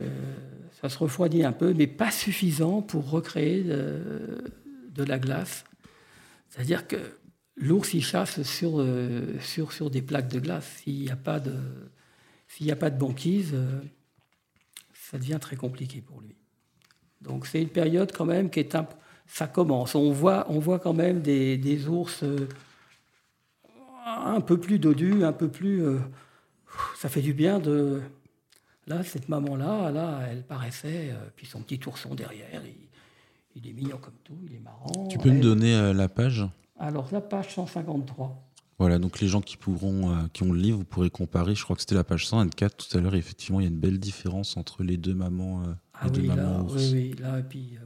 euh, ça se refroidit un peu, mais pas suffisant pour recréer de, la glace. C'est-à-dire que l'ours, il chasse sur, euh, sur, sur des plaques de glace. S'il n'y a, pas de, s'il a pas de banquise, euh, ça devient très compliqué pour lui. Donc c'est une période quand même qui est un... Ça commence. On voit, on voit quand même des, ours un peu plus dodu, un peu plus. Euh, ça fait du bien de. Là, cette maman-là, là, elle paraissait, euh, puis son petit ourson derrière, il, est mignon comme tout, il est marrant. Tu peux me donner euh, la page? Alors, la page 153. Voilà, donc les gens qui pourront, qui ont le livre, vous pourrez comparer. Je crois que c'était la page 124 tout à l'heure. Effectivement, il y a une belle différence entre les deux mamans. ah oui, là, oui, oui, là, et puis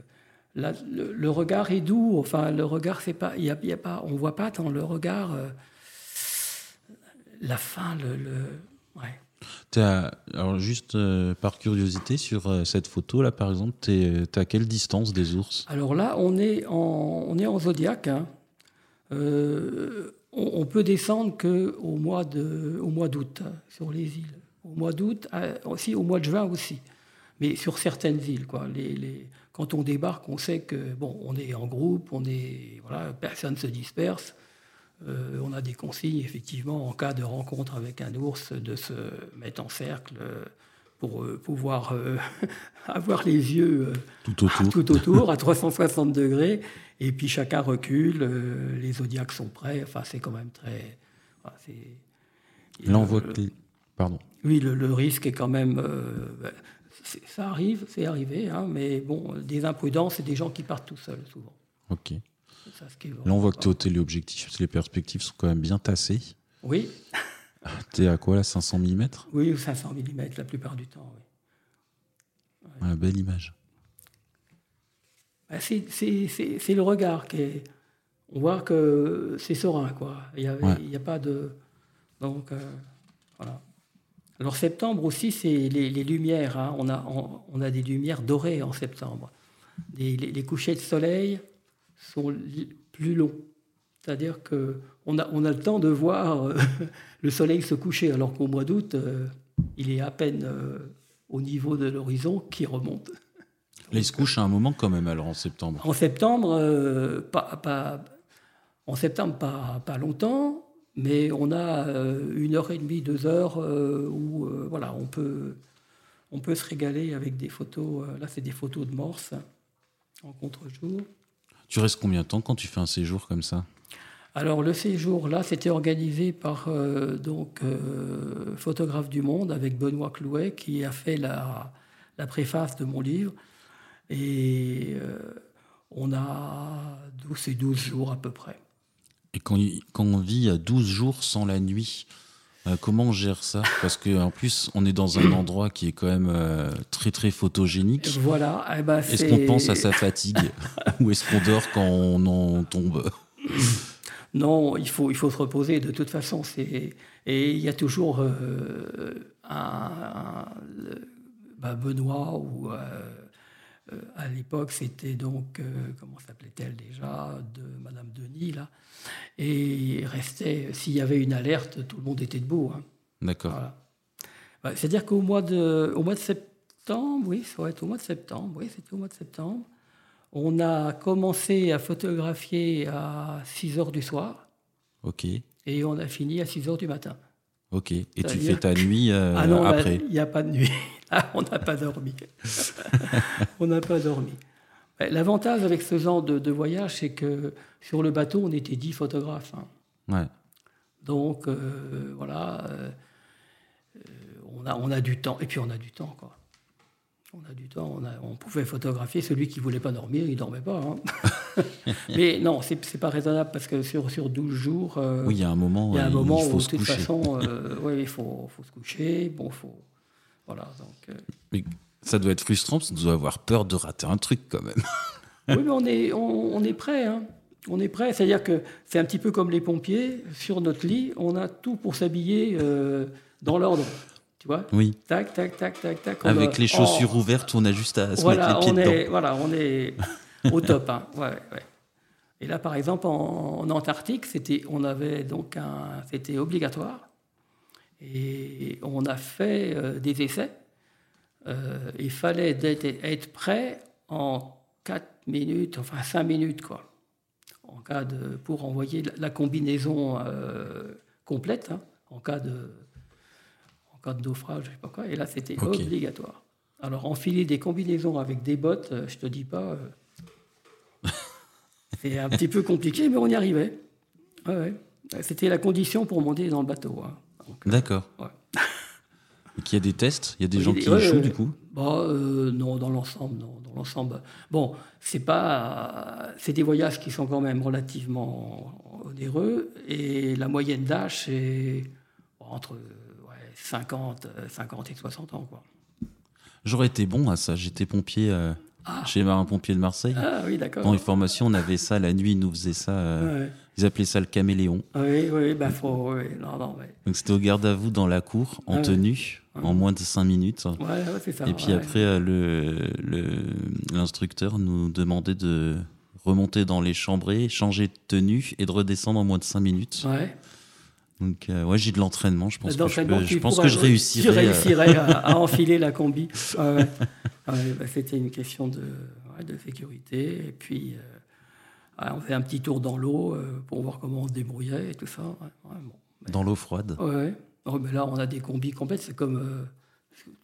là, le, regard est doux. Enfin, le regard, c'est pas, il y a, y a, pas, on voit pas dans le regard la fin, le. le... alors juste euh, par curiosité sur euh, cette photo là par exemple, tu es, à quelle distance des ours? Alors là on est en, on est en zodiaque. Hein. Euh, on, peut descendre que au mois d'août sur les îles. Au mois d'août aussi au mois de juin aussi. mais sur certaines îles. Quoi. Les, les, quand on débarque, on sait que bon, on est en groupe, on est voilà, personne se disperse. Euh, on a des consignes, effectivement, en cas de rencontre avec un ours, de se mettre en cercle pour euh, pouvoir euh, avoir les yeux tout autour. tout, autour. à 360 degrés. Et puis chacun recule, les zodiacs sont prêts. Enfin, c'est quand même très. Que Pardon. Oui, le, risque est quand même. Ben, ça arrive, c'est arrivé, hein, mais bon, des imprudences et des gens qui partent tout seuls, souvent. Ok. Là, on voit que tu es au téléobjectif, les perspectives sont quand même bien tassées. Oui. Tu es à quoi là 500 mm Oui, 500 mm la plupart du temps. Oui. Ouais. belle image. Bah, c'est le regard qui est. On voit que c'est serein, quoi. Il n'y a, pas de. Donc, euh, voilà. Alors, septembre aussi, c'est les, lumières. Hein. On, a, on, a des lumières dorées en septembre. les couchers de soleil sont plus longs. C'est-à-dire qu'on a, on a le temps de voir euh, le soleil se coucher, alors qu'au mois d'août, euh, il est à peine euh, au niveau de l'horizon qui remonte. il se couche à un moment quand même, alors en septembre En septembre, pas, pas, en septembre pas, pas longtemps, mais on a une heure et demie, deux heures où voilà, on, peut, on peut se régaler avec des photos. là, c'est des photos de morse en contre-jour. Tu restes combien de temps quand tu fais un séjour comme ça? Alors le séjour là, c'était organisé par euh, donc euh, photographe du monde avec Benoît Clouet qui a fait la, la préface de mon livre et euh, on a 12 et 12 jours à peu près. Et quand, quand on vit à 12 jours sans la nuit, euh, comment on gère ça? Parce qu'en plus, on est dans un endroit qui est quand même euh, très très photogénique. Voilà. Eh ben, est-ce qu'on pense à sa fatigue ou est-ce qu'on dort quand on en tombe? Non, il faut, il faut se reposer de toute façon. C'est... Et il y a toujours euh, un, bah, Benoît ou à l'époque, c'était donc, comment s'appelait-elle déjà, de Madame Denis, là. Et restait, s'il y avait une alerte, tout le monde était debout. Hein. D'accord. Bah, c'est-à-dire qu'au mois de, au mois de septembre, oui, ça va être au mois de septembre, oui, c'était au mois de septembre, on a commencé à photographier à 6 heures du soir. OK. Et on a fini à 6 heures du matin. Ok. Et tu fais ta nuit euh, ah non, après? Il n'y a pas de nuit. on n'a pas dormi. on n'a pas dormi. L'avantage avec ce genre de, voyage, c'est que sur le bateau, on était dix photographes. Hein. Ouais. Donc, euh, voilà, euh, on, a, on a du temps. Et puis, on a du temps, quoi. On a du temps, on, a, on pouvait photographier. Celui qui ne voulait pas dormir, il ne dormait pas. Hein. Mais non, ce n'est pas raisonnable parce que sur, sur 12 jours. Euh, oui, il y a un moment, il y a un moment où, de toute façon, il faut, faut, se coucher. Bon, faut. Voilà. Donc, ça doit être frustrant parce qu'on doit avoir peur de rater un truc quand même. oui, mais on est, on, est prêt. Hein. On est prêt. C'est-à-dire que c'est un petit peu comme les pompiers. Sur notre lit, on a tout pour s'habiller euh, dans l'ordre. Tu vois Oui. Tac, tac, tac, tac, tac. Avec les chaussures ouvertes, on a juste à se mettre les pieds on dedans. Est, voilà, on est au top. Hein. Ouais, ouais. Et là, par exemple, en, Antarctique, c'était, on avait donc un, c'était obligatoire. Et on a fait euh, des essais euh, il fallait être, prêt en 4 minutes, enfin 5 minutes, quoi, en cas de, pour envoyer la, combinaison euh, complète, hein, en, cas de, en cas de naufrage, je sais pas quoi. Et là, c'était obligatoire. Alors, enfiler des combinaisons avec des bottes, je te dis pas, c'est un petit peu compliqué, mais on y arrivait. C'était la condition pour monter dans le bateau. Hein. D'accord. Il y a des tests? Il y a des gens qui échouent du coup? Bah, euh, Non, dans l'ensemble, non. Dans l'ensemble, bon, c'est pas, c'est des voyages qui sont quand même relativement onéreux et la moyenne d'âge c'est entre 50, 50 et 60 ans, quoi. J'aurais été bon à ça. J'étais pompier euh, ah. chez Marin Pompier de Marseille. Ah oui, d'accord. Dans les formations, on avait ça la nuit, ils nous faisaient ça. Euh, ils appelaient ça le caméléon. Oui, oui, bah faut. Oui, non, non, Donc c'était au garde à vous dans la cour, en tenue, en moins de 5 minutes. Ouais, c'est ça. Et puis après, l'instructeur le, nous demandait de remonter dans les chambrées, changer de tenue et de redescendre en moins de 5 minutes. Ouais. Donc, euh, ouais, j'ai de l'entraînement. Je pense que je, peux- je, pense que je réussirais. Tu euh, réussirais à, à enfiler la combi. Ouais, bah, C'était une question de, sécurité. Et puis, euh, on fait un petit tour dans l'eau euh, pour voir comment on se débrouillait et tout ça. Ouais, dans l'eau froide. Ouais. Oh, mais là, on a des combis complètes. C'est comme euh,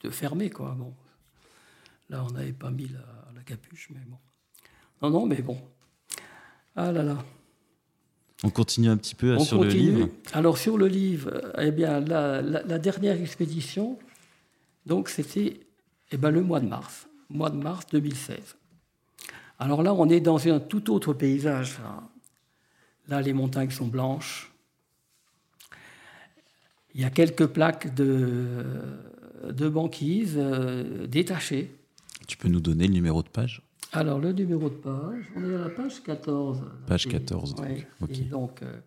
de fermer, quoi. Bon. Là, on n'avait pas mis la, la capuche, mais bon. Non, non, mais bon. Ah là là. On continue un petit peu On sur le continue. livre. Alors sur le livre, eh bien la, la- la dernière expédition, donc c'était eh ben, le mois de mars, mois de mars 2016. Alors là, on est dans un tout autre paysage. Là, Là, les montagnes sont blanches. Il y a quelques plaques de, de banquise euh, détachées. Tu peux nous donner le numéro de page? Alors, le numéro de page, on est à la page 14. Page Et- 14, donc. ouais. Ok. Et donc, euh,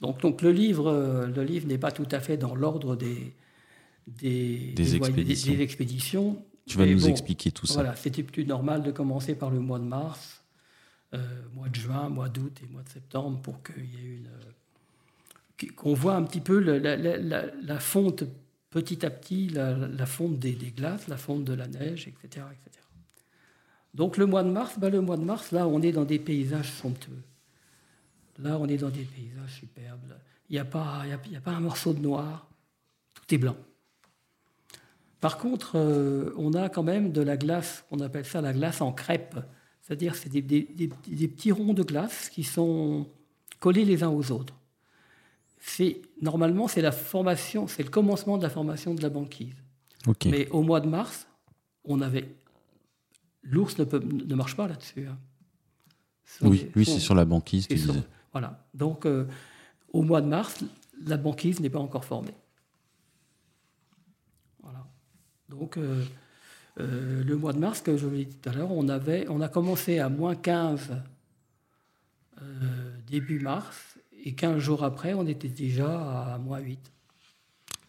donc, donc, le livre, euh, le livre n'est pas tout à fait dans l'ordre des, des, expéditions. des expéditions. Tu vas nous bon, expliquer tout ça. Voilà, c'était plus normal de commencer par le mois de mars, euh, mois de juin, mois d'août et mois de septembre pour qu'il y ait une. qu- qu'on voit un petit peu la, la- la- la fonte petit à petit, la, fonte des, des glaces, la fonte de la neige, etc. etc. Donc le mois de mars, bah, le mois de mars, là, on est dans des paysages somptueux. Là, on est dans des paysages superbes. Il n'y a, pas- il y a, y a pas un morceau de noir, tout est blanc. Par contre, euh, on a quand même de la glace, on appelle ça la glace en crêpe. C'est-à-dire c'est des, des- des- des petits ronds de glace qui sont collés les uns aux autres. C'est normalement c'est la formation, c'est le commencement de la formation de la banquise. Mais au mois de mars, on avait l'ours ne, peut- ne marche pas là-dessus. hein. Oui, sont- c'est sur la banquise, tu sur-. Voilà. Donc, euh, au mois de mars, la banquise n'est pas encore formée. Voilà. Donc, euh, euh, le mois de mars, que je vous l'ai dit tout à l'heure, on, avait, on a commencé à moins 15 euh, début mars, et 15 jours après, on était déjà à moins 8.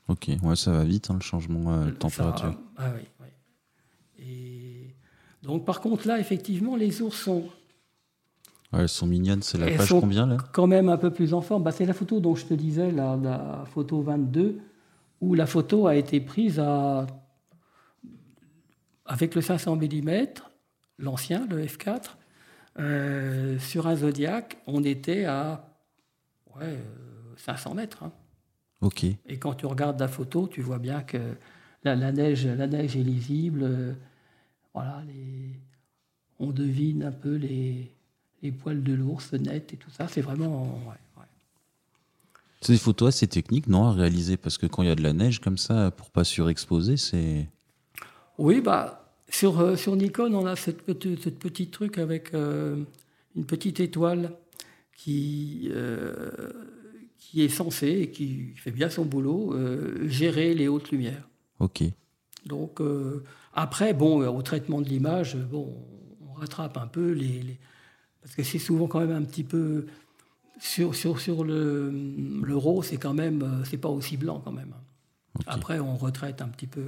Ok, ouais, ça va vite, hein, le changement de Ça- température. ah oui, donc, par contre, là, effectivement, les ours sont Ouais, elles sont mignonnes, c'est la Elles page sont- combien là quand même un peu plus en forme. Bah, c'est la photo dont je te disais, la, la photo 22, où la photo a été prise à, avec le 500 mm, l'ancien, le F4, euh, sur un Zodiac, on était à ouais, euh, 500 mètres. hein. Ok. Et quand tu regardes la photo, tu vois bien que la, la neige, la neige est lisible. Voilà, les- on devine un peu les, les poils de l'ours net et tout ça. C'est vraiment. ouais, ouais. C'est des photos assez techniques, non, à réaliser Parce que quand il y a de la neige comme ça, pour pas surexposer, c'est. Oui, bah, sur, euh, sur Nikon, on a cette petite, cette petite truc avec euh, une petite étoile qui, euh, qui est censée, et qui fait bien son boulot, gérer les hautes lumières. Ok. Donc euh, après, bon, euh, au traitement de l'image, euh, bon, on rattrape un peu les, les- parce que c'est souvent quand même un petit peu sur sur sur le le RAW, c'est quand même c'est pas aussi blanc quand même. Après, on retraite un petit peu.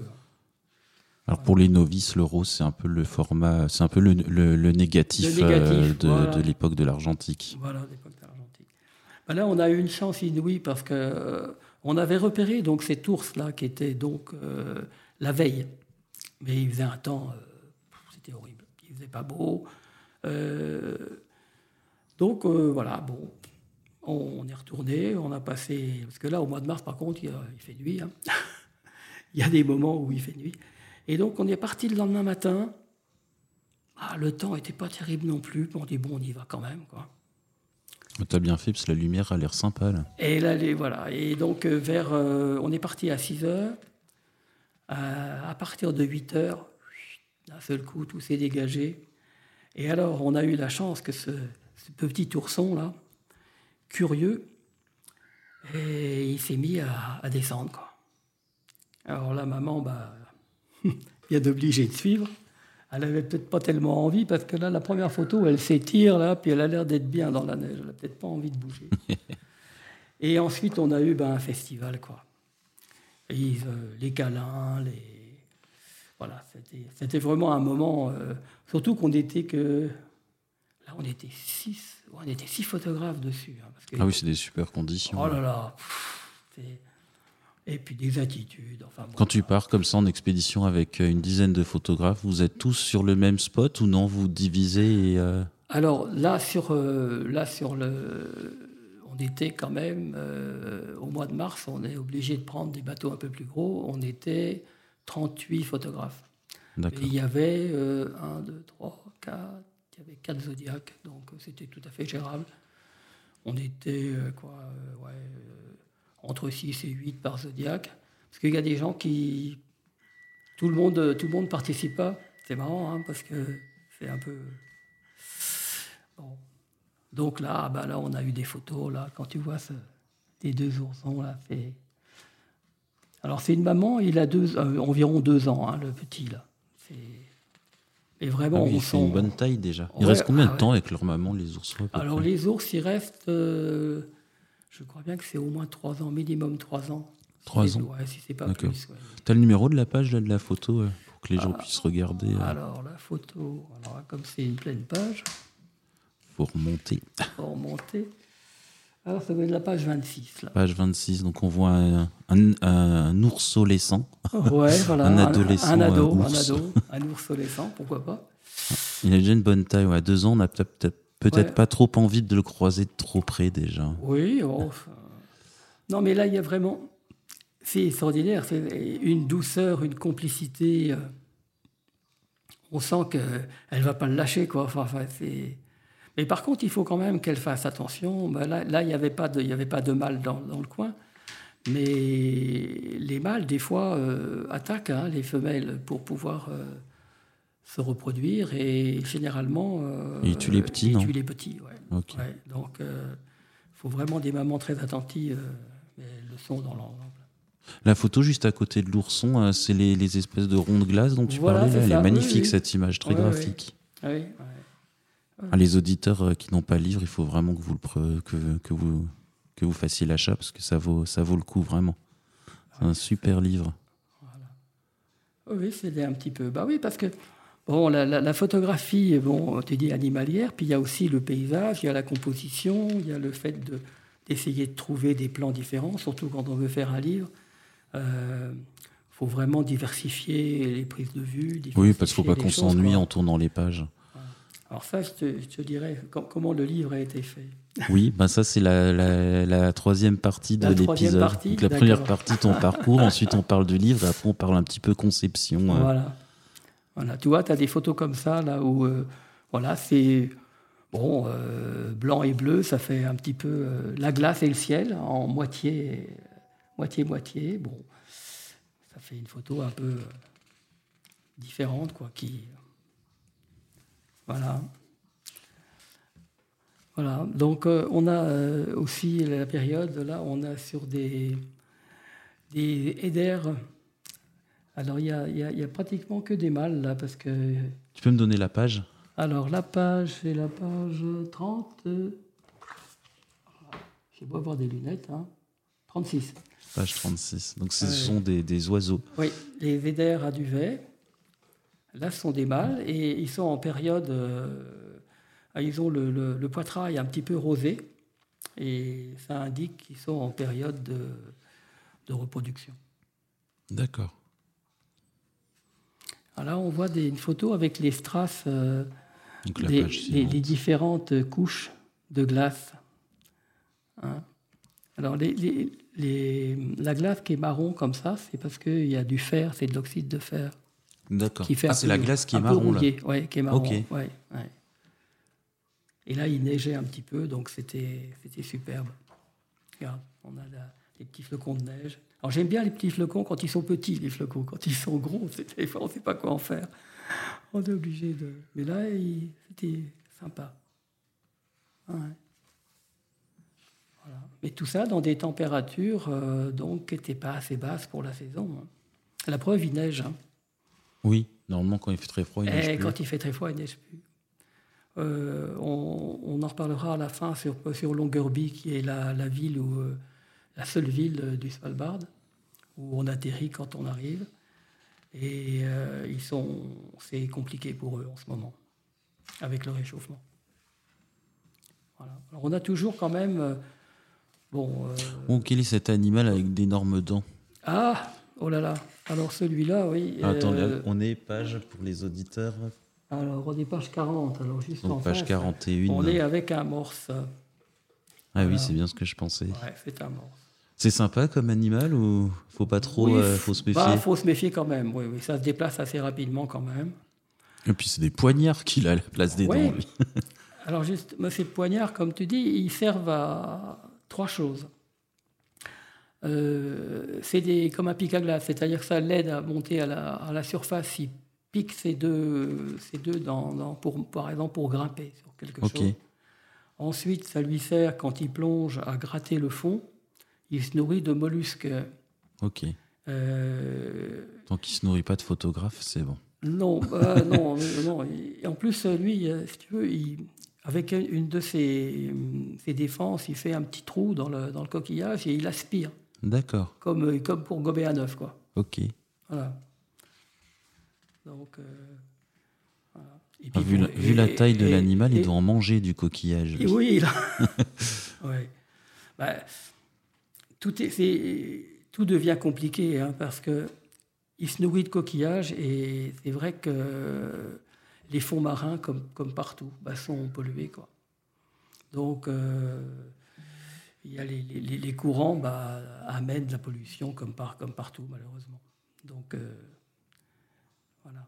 Alors pour les novices, le rose, c'est un peu le format, c'est un peu le, le- le négatif, Le négatif, de, voilà. de l'époque de l'argentique. Voilà, l'époque de l'argentique. Ben là, on a eu une chance inouïe parce que euh, on avait repéré donc cet ours là qui était donc euh, la veille, mais il faisait un temps, euh, c'était horrible. Il faisait pas beau. Euh, donc euh, voilà, bon, on, est retourné, on a passé parce que là au mois de mars par contre il, fait nuit. hein. il y a des moments où il fait nuit. Et donc on est parti le lendemain matin. Ah, le temps était pas terrible non plus. On dit bon, on y va quand même quoi. T'as bien fait parce que la lumière a l'air sympa là. Et là, les, voilà. Et donc, vers, euh, on est parti à 6 heures. Euh, à partir de 8 heures, d'un seul coup, tout s'est dégagé. Et alors, on a eu la chance que ce, ce petit ourson-là, curieux, et il s'est mis à, à descendre. Quoi. Alors la maman, bah, bien obligée de suivre. Elle avait peut-être pas tellement envie parce que là, la première photo, elle s'étire là, puis elle a l'air d'être bien dans la neige. Elle a peut-être pas envie de bouger. Et ensuite, on a eu ben, un festival, quoi. Et, euh, les câlins, les voilà, c'était- vraiment un moment. euh, surtout qu'on était que là, on était six, on était six photographes dessus. hein, parce que- Ah oui, c'est des super conditions. Oh là là, pff, Et puis des attitudes. Enfin, bon, Quand tu pars comme ça en expédition avec euh, une dizaine de photographes, vous êtes tous sur le même spot ou non Vous divisez et, euh, Alors là sur, euh, là, sur le. On était quand même. euh, au mois de mars, on est obligé de prendre des bateaux un peu plus gros. On était 38 photographes. Et il y avait 1, 2, 3, 4. Il y avait 4 zodiacs. Donc euh, c'était tout à fait gérable. On était euh, quoi ouais, entre 6 et 8 par zodiac. Parce qu'il y a des gens qui. Tout le monde, tout le monde participe pas. C'est marrant, hein, parce que c'est un peu. Bon. Donc là, ah bah là, on a eu des photos. Là, quand tu vois ce, des deux oursons, là, c'est. Alors, c'est une maman, il a deux, euh, environ deux ans, hein, le petit, là. Et Ah vraiment, oui, on il fait sent. une bonne taille déjà. Il Ouais, reste combien ah de ouais. temps avec leur maman, les ours Alors, près les ours, il reste. euh, je crois bien que c'est au moins trois ans, minimum trois ans. Trois ans. Ouais, si c'est pas plus. T'as le numéro de la page là, de la photo euh, pour que les gens Ah. puissent regarder Alors, la photo, alors, comme c'est une pleine page, pour remonter. pour remonter. Alors, ça va être la page 26, là. Page 26, donc on voit un, un, un oursolescent. Ouais, voilà. Un adolescent, Un, ado, euh, un ado, un ours adolescent, pourquoi pas. Il a déjà une bonne taille. Ouais. À deux ans, on n'a peut-être Ouais. pas trop envie de le croiser de trop près déjà. Oui, oh, non, mais là, il y a vraiment. C'est extraordinaire. C'est une douceur, une complicité. euh, On sent qu'elle ne va pas le lâcher, quoi. Enfin, c'est- mais par contre, il faut quand même qu'elle fasse attention. Ben là, là, il n'y avait, pas de- il y avait pas de mâle dans, dans le coin. Mais les mâles, des fois, euh, attaquent hein, les femelles pour pouvoir euh, se reproduire. Et généralement. euh, ils tuent les petits, ils non tuent les petits, ouais. Donc, il faut vraiment des mamans très attentives, euh, mais elles le sont dans l'ensemble. La photo juste à côté de l'ourson, euh, c'est les, les espèces de ronds de glace dont tu Voilà, parlais. Là. Elle est magnifique oui. cette image, très Ouais, ouais. graphique. Ah oui, ouais. Ah, les auditeurs euh, qui n'ont pas le livre, il faut vraiment que vous, le pre- que, que vous, que vous fassiez l'achat parce que ça vaut, ça vaut le coup vraiment. C'est un super livre. Oui, c'est un petit peu. Bah oui, parce que bon, la, la- la photographie, bon, tu dis animalière, puis il y a aussi le paysage, il y a la composition, il y a le fait de- d'essayer de trouver des plans différents, surtout quand on veut faire un livre. Il faut vraiment diversifier les prises de vue. Oui, parce qu'il ne faut pas qu'on s'ennuie en tournant les pages. Alors ça, je te, je te dirais com- comment le livre a été fait. Oui, ben ça c'est la, la, la troisième partie de l'épisode. La première partie, ton parcours, ensuite on parle du livre, et après on parle un petit peu conception. euh. Voilà. voilà. Tu vois, tu as des photos comme ça, là, où euh, voilà, c'est bon, euh, blanc et bleu, ça fait un petit peu la glace et le ciel en moitié, moitié, moitié. Bon, ça fait une photo un peu différente, quoi, qui. Voilà. Voilà. Donc, euh, on a euh, aussi la période, là, on a sur des, des. Alors, il y a, y a- il y a pratiquement que des mâles, là, parce que. Tu peux me donner la page? Alors, la page, c'est la page 30. euh, Je dois avoir des lunettes, hein. 36. Page 36. Donc ce Ouais. sont des, des oiseaux. Oui, les védères à duvet, là, ce sont des mâles et ils sont en période. euh, ils ont le, le- le poitrail un petit peu rosé et ça indique qu'ils sont en période de, de reproduction. D'accord. Alors là, on voit des, une photo avec les strass, euh, les, différentes couches de glace. Hein. Alors, les- les- les- la glace qui est marron comme ça, c'est parce qu'il y a du fer, c'est de l'oxyde de fer. D'accord. qui fait Ah, c'est la glace qui est marron là. ouais, qui est marron. Ouais, ouais. Et là, il neigeait un petit peu, donc c'était superbe. Regarde, on a la- les petits flocons de neige. Alors j'aime bien les petits flocons quand ils sont petits, les flocons. Quand ils sont gros, des fois, on ne sait pas quoi en faire. On est obligé de. Mais là, c'était sympa. Ouais. Voilà. Mais tout ça dans des températures euh, donc qui n'étaient pas assez basses pour la saison. hein. La preuve, il neige. hein. Oui, normalement quand il fait très froid, il Et neige plus. Eh, quand il fait très froid, il neige plus. Euh, on, on en reparlera à la fin sur, sur Longyearbyen, qui est la, la ville où, euh, la seule ville euh, du Svalbard, où on atterrit quand on arrive. Et euh, ils sont, c'est compliqué pour eux en ce moment, avec le réchauffement. Voilà. Alors on a toujours quand même, Bon. Oh, quel est cet animal avec d'énormes dents Ah, oh là là. Alors celui-là, oui. Attends, euh, on est page pour les auditeurs. Alors on est page 40. Alors juste en page face, 41. On est avec un morse. Ah voilà. oui, c'est bien ce que je pensais. Ouais, c'est un morse. C'est sympa comme animal ou faut pas trop, Oui, euh, faut se méfier? Bah, faut se méfier quand même. Oui, oui, ça se déplace assez rapidement quand même. Et puis c'est des poignards qu'il a à la place des Oui. dents. lui. Alors juste, ces poignards, comme tu dis, ils servent à trois choses. Euh, c'est des, comme un pic à glace, c'est-à-dire que ça l'aide à monter à la, à la surface. Il pique ces deux, ces deux dans, dans- pour, par exemple pour grimper sur quelque chose. Ensuite, ça lui sert, quand il plonge, à gratter le fond. Il se nourrit de mollusques. Ok. euh, Tant qu'il se nourrit pas de photographes, c'est bon. Non, euh, non, non. En plus, lui, euh, si tu veux, il- avec une- une de ses, ses défenses, il fait un petit trou dans le, dans le coquillage et il aspire, D'accord. comme, euh, comme pour gober un œuf, quoi. Ok. Voilà. Donc, euh, voilà. Et Ah, vu, la, vu et- la taille de l'animal, il doit en manger du coquillage. oui, il a- ouais. Bah, tout, est, tout devient compliqué hein, parce que il se nourrit de coquillages et c'est vrai que les fonds marins, comme, comme partout, bah, sont pollués. Quoi. Donc, euh, il y a les, les- les courants bah, amènent de la pollution comme, par, comme partout, malheureusement. Donc, euh, voilà.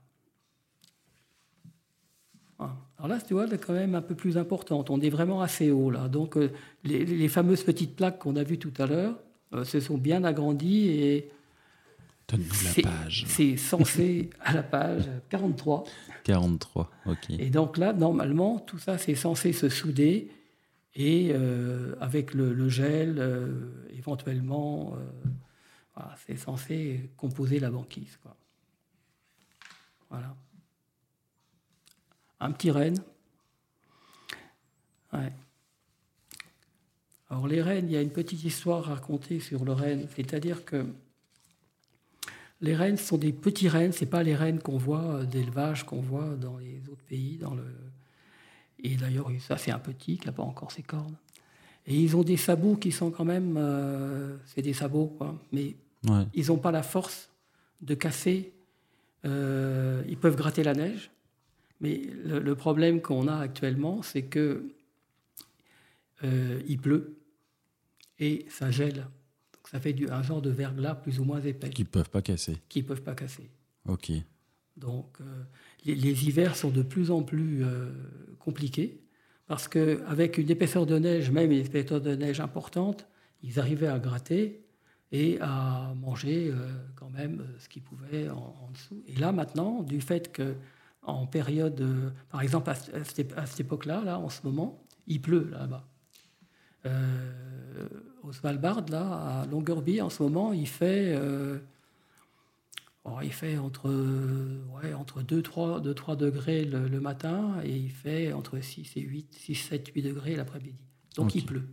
Alors là, tu vois, elle est quand même un peu plus importante. On est vraiment assez haut là. Donc, euh, les, les fameuses petites plaques qu'on a vues tout à l'heure euh, se sont bien agrandies et Donne-nous c'est- la page. c'est censé à la page 43. 43. Ok. Et donc là, normalement, tout ça, c'est censé se souder et euh, avec le, gel, euh, éventuellement, euh, c'est censé composer la banquise. Voilà. Un petit renne. Alors les rennes, il y a une petite histoire à raconter sur le renne, c'est-à-dire que les rennes sont des petits rennes, c'est pas les rennes qu'on voit d'élevage qu'on voit dans les autres pays. Dans le... Et d'ailleurs, ça c'est un petit qui n'a pas encore ses cornes. Et ils ont des sabots qui sont quand même, euh, c'est des sabots quoi, mais Ouais. ils n'ont pas la force de casser. euh, ils peuvent gratter la neige, mais le, le problème qu'on a actuellement, c'est que euh, il pleut et ça gèle. Donc ça fait du, un genre de verglas plus ou moins épais Qui peuvent pas casser. qu'ils ne peuvent pas casser. Ok. Donc euh, les, hivers sont de plus en plus euh, compliqués parce qu'avec une épaisseur de neige, même une épaisseur de neige importante, ils arrivaient à gratter et à manger euh, quand même ce qu'ils pouvaient en, dessous. Et là maintenant, du fait que en période, par exemple à cette époque-là, là, en ce moment, il pleut là-bas. Euh, au Svalbard, là, à Longyearbyen, en ce moment, il fait, euh, il fait entre, euh, ouais, entre 2, 3, 2, 3 degrés le, le matin et il fait entre 6 et 8, 6, 7, 8 degrés l'après-midi. Donc Ok. il pleut.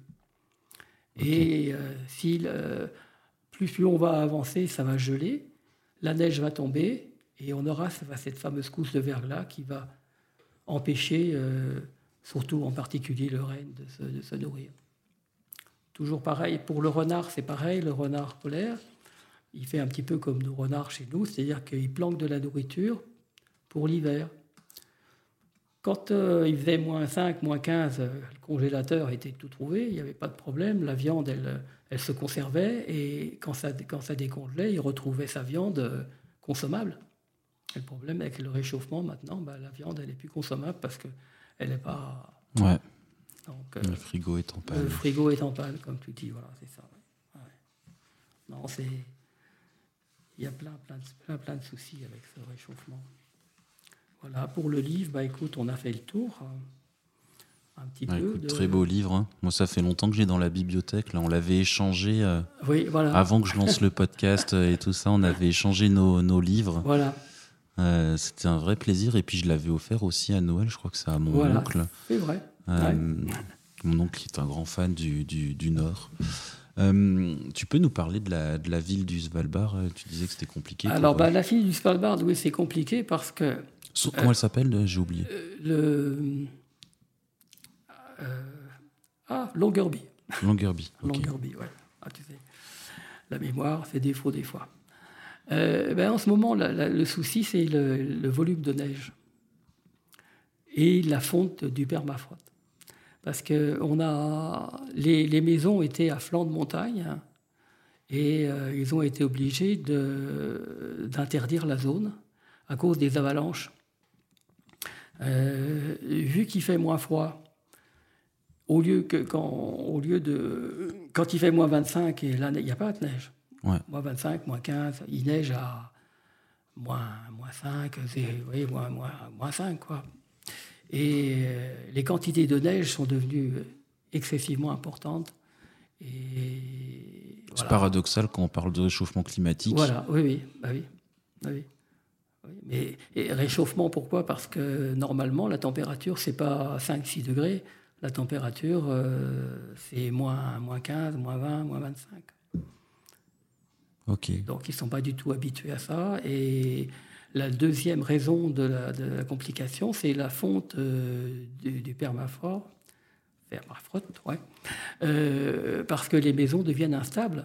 Et euh, si le- plus, plus on va avancer, ça va geler, la neige va tomber et on aura cette fameuse couche de verglas qui va empêcher, euh, surtout en particulier le renne, de se, de se nourrir. Toujours pareil, pour le renard, c'est pareil, le renard polaire, il fait un petit peu comme nos renards chez nous, c'est-à-dire qu'il planque de la nourriture pour l'hiver. Quand euh, il faisait moins 5, moins 15, euh, le congélateur était tout trouvé, il n'y avait pas de problème, la viande, elle, elle se conservait, et quand ça, quand ça décongelait, il retrouvait sa viande euh, consommable. Et le problème avec le réchauffement, maintenant, bah, la viande, elle n'est plus consommable parce qu'elle n'est pas... Ouais. Donc, euh, Le frigo est en panne. le frigo est en panne, comme tu dis, voilà, c'est ça. Ouais. Non, c'est. Il y a plein, plein, de, plein, plein de soucis avec ce réchauffement. Voilà, pour le livre, bah écoute, on a fait le tour. hein, Un petit Ouais, peu. écoute, de- Très beau livre. hein. Moi, ça fait longtemps que j'ai dans la bibliothèque. Là, on l'avait échangé euh, Oui, voilà. avant que je lance le podcast euh, et tout ça. On avait échangé nos, nos livres. Voilà, Euh, C'était un vrai plaisir. Et puis, je l'avais offert aussi à Noël. Je crois que c'est à mon Voilà. oncle. c'est vrai. Euh, Mon oncle est un grand fan du, du, du Nord. Euh, tu peux nous parler de la, de la ville du Svalbard Euh, Tu disais que c'était compliqué. Alors, pour, bah, euh, la fille du Svalbard, oui, c'est compliqué parce que so- Comment elle s'appelle euh, J'ai oublié. le. euh, ah, Longyearbyen. Longyearbyen. ok. Longyearbyen, ouais. Ah, tu sais, la mémoire fait défaut des fois. Euh, ben, en ce moment, la- la- le souci, c'est le, le volume de neige et la fonte du permafrost. Parce que on a, les, les maisons étaient à flanc de montagne et euh, ils ont été obligés d'interdire la zone à cause des avalanches. Euh, vu qu'il fait moins froid, au lieu, que quand, au lieu de. Quand il fait moins 25, et là, il n'y a pas de neige. Ouais. Moins 25, moins 15, il neige à moins, moins 5, c'est- vous voyez, moins, moins, moins 5, quoi. Et euh, les quantités de neige sont devenues excessivement importantes. Et C'est paradoxal quand on parle de réchauffement climatique. Voilà, oui, oui, bah oui. bah oui. Oui, Mais et réchauffement, pourquoi? Parce que normalement, la température, c'est pas 5-6 degrés. La température, euh, c'est moins, moins 15, moins 20, moins 25. Ok. Donc, ils ne sont pas du tout habitués à ça. Et la deuxième raison de la, de la complication, c'est la fonte euh, du, du permafrost. Permafrost, ouais. Euh, parce que les maisons deviennent instables.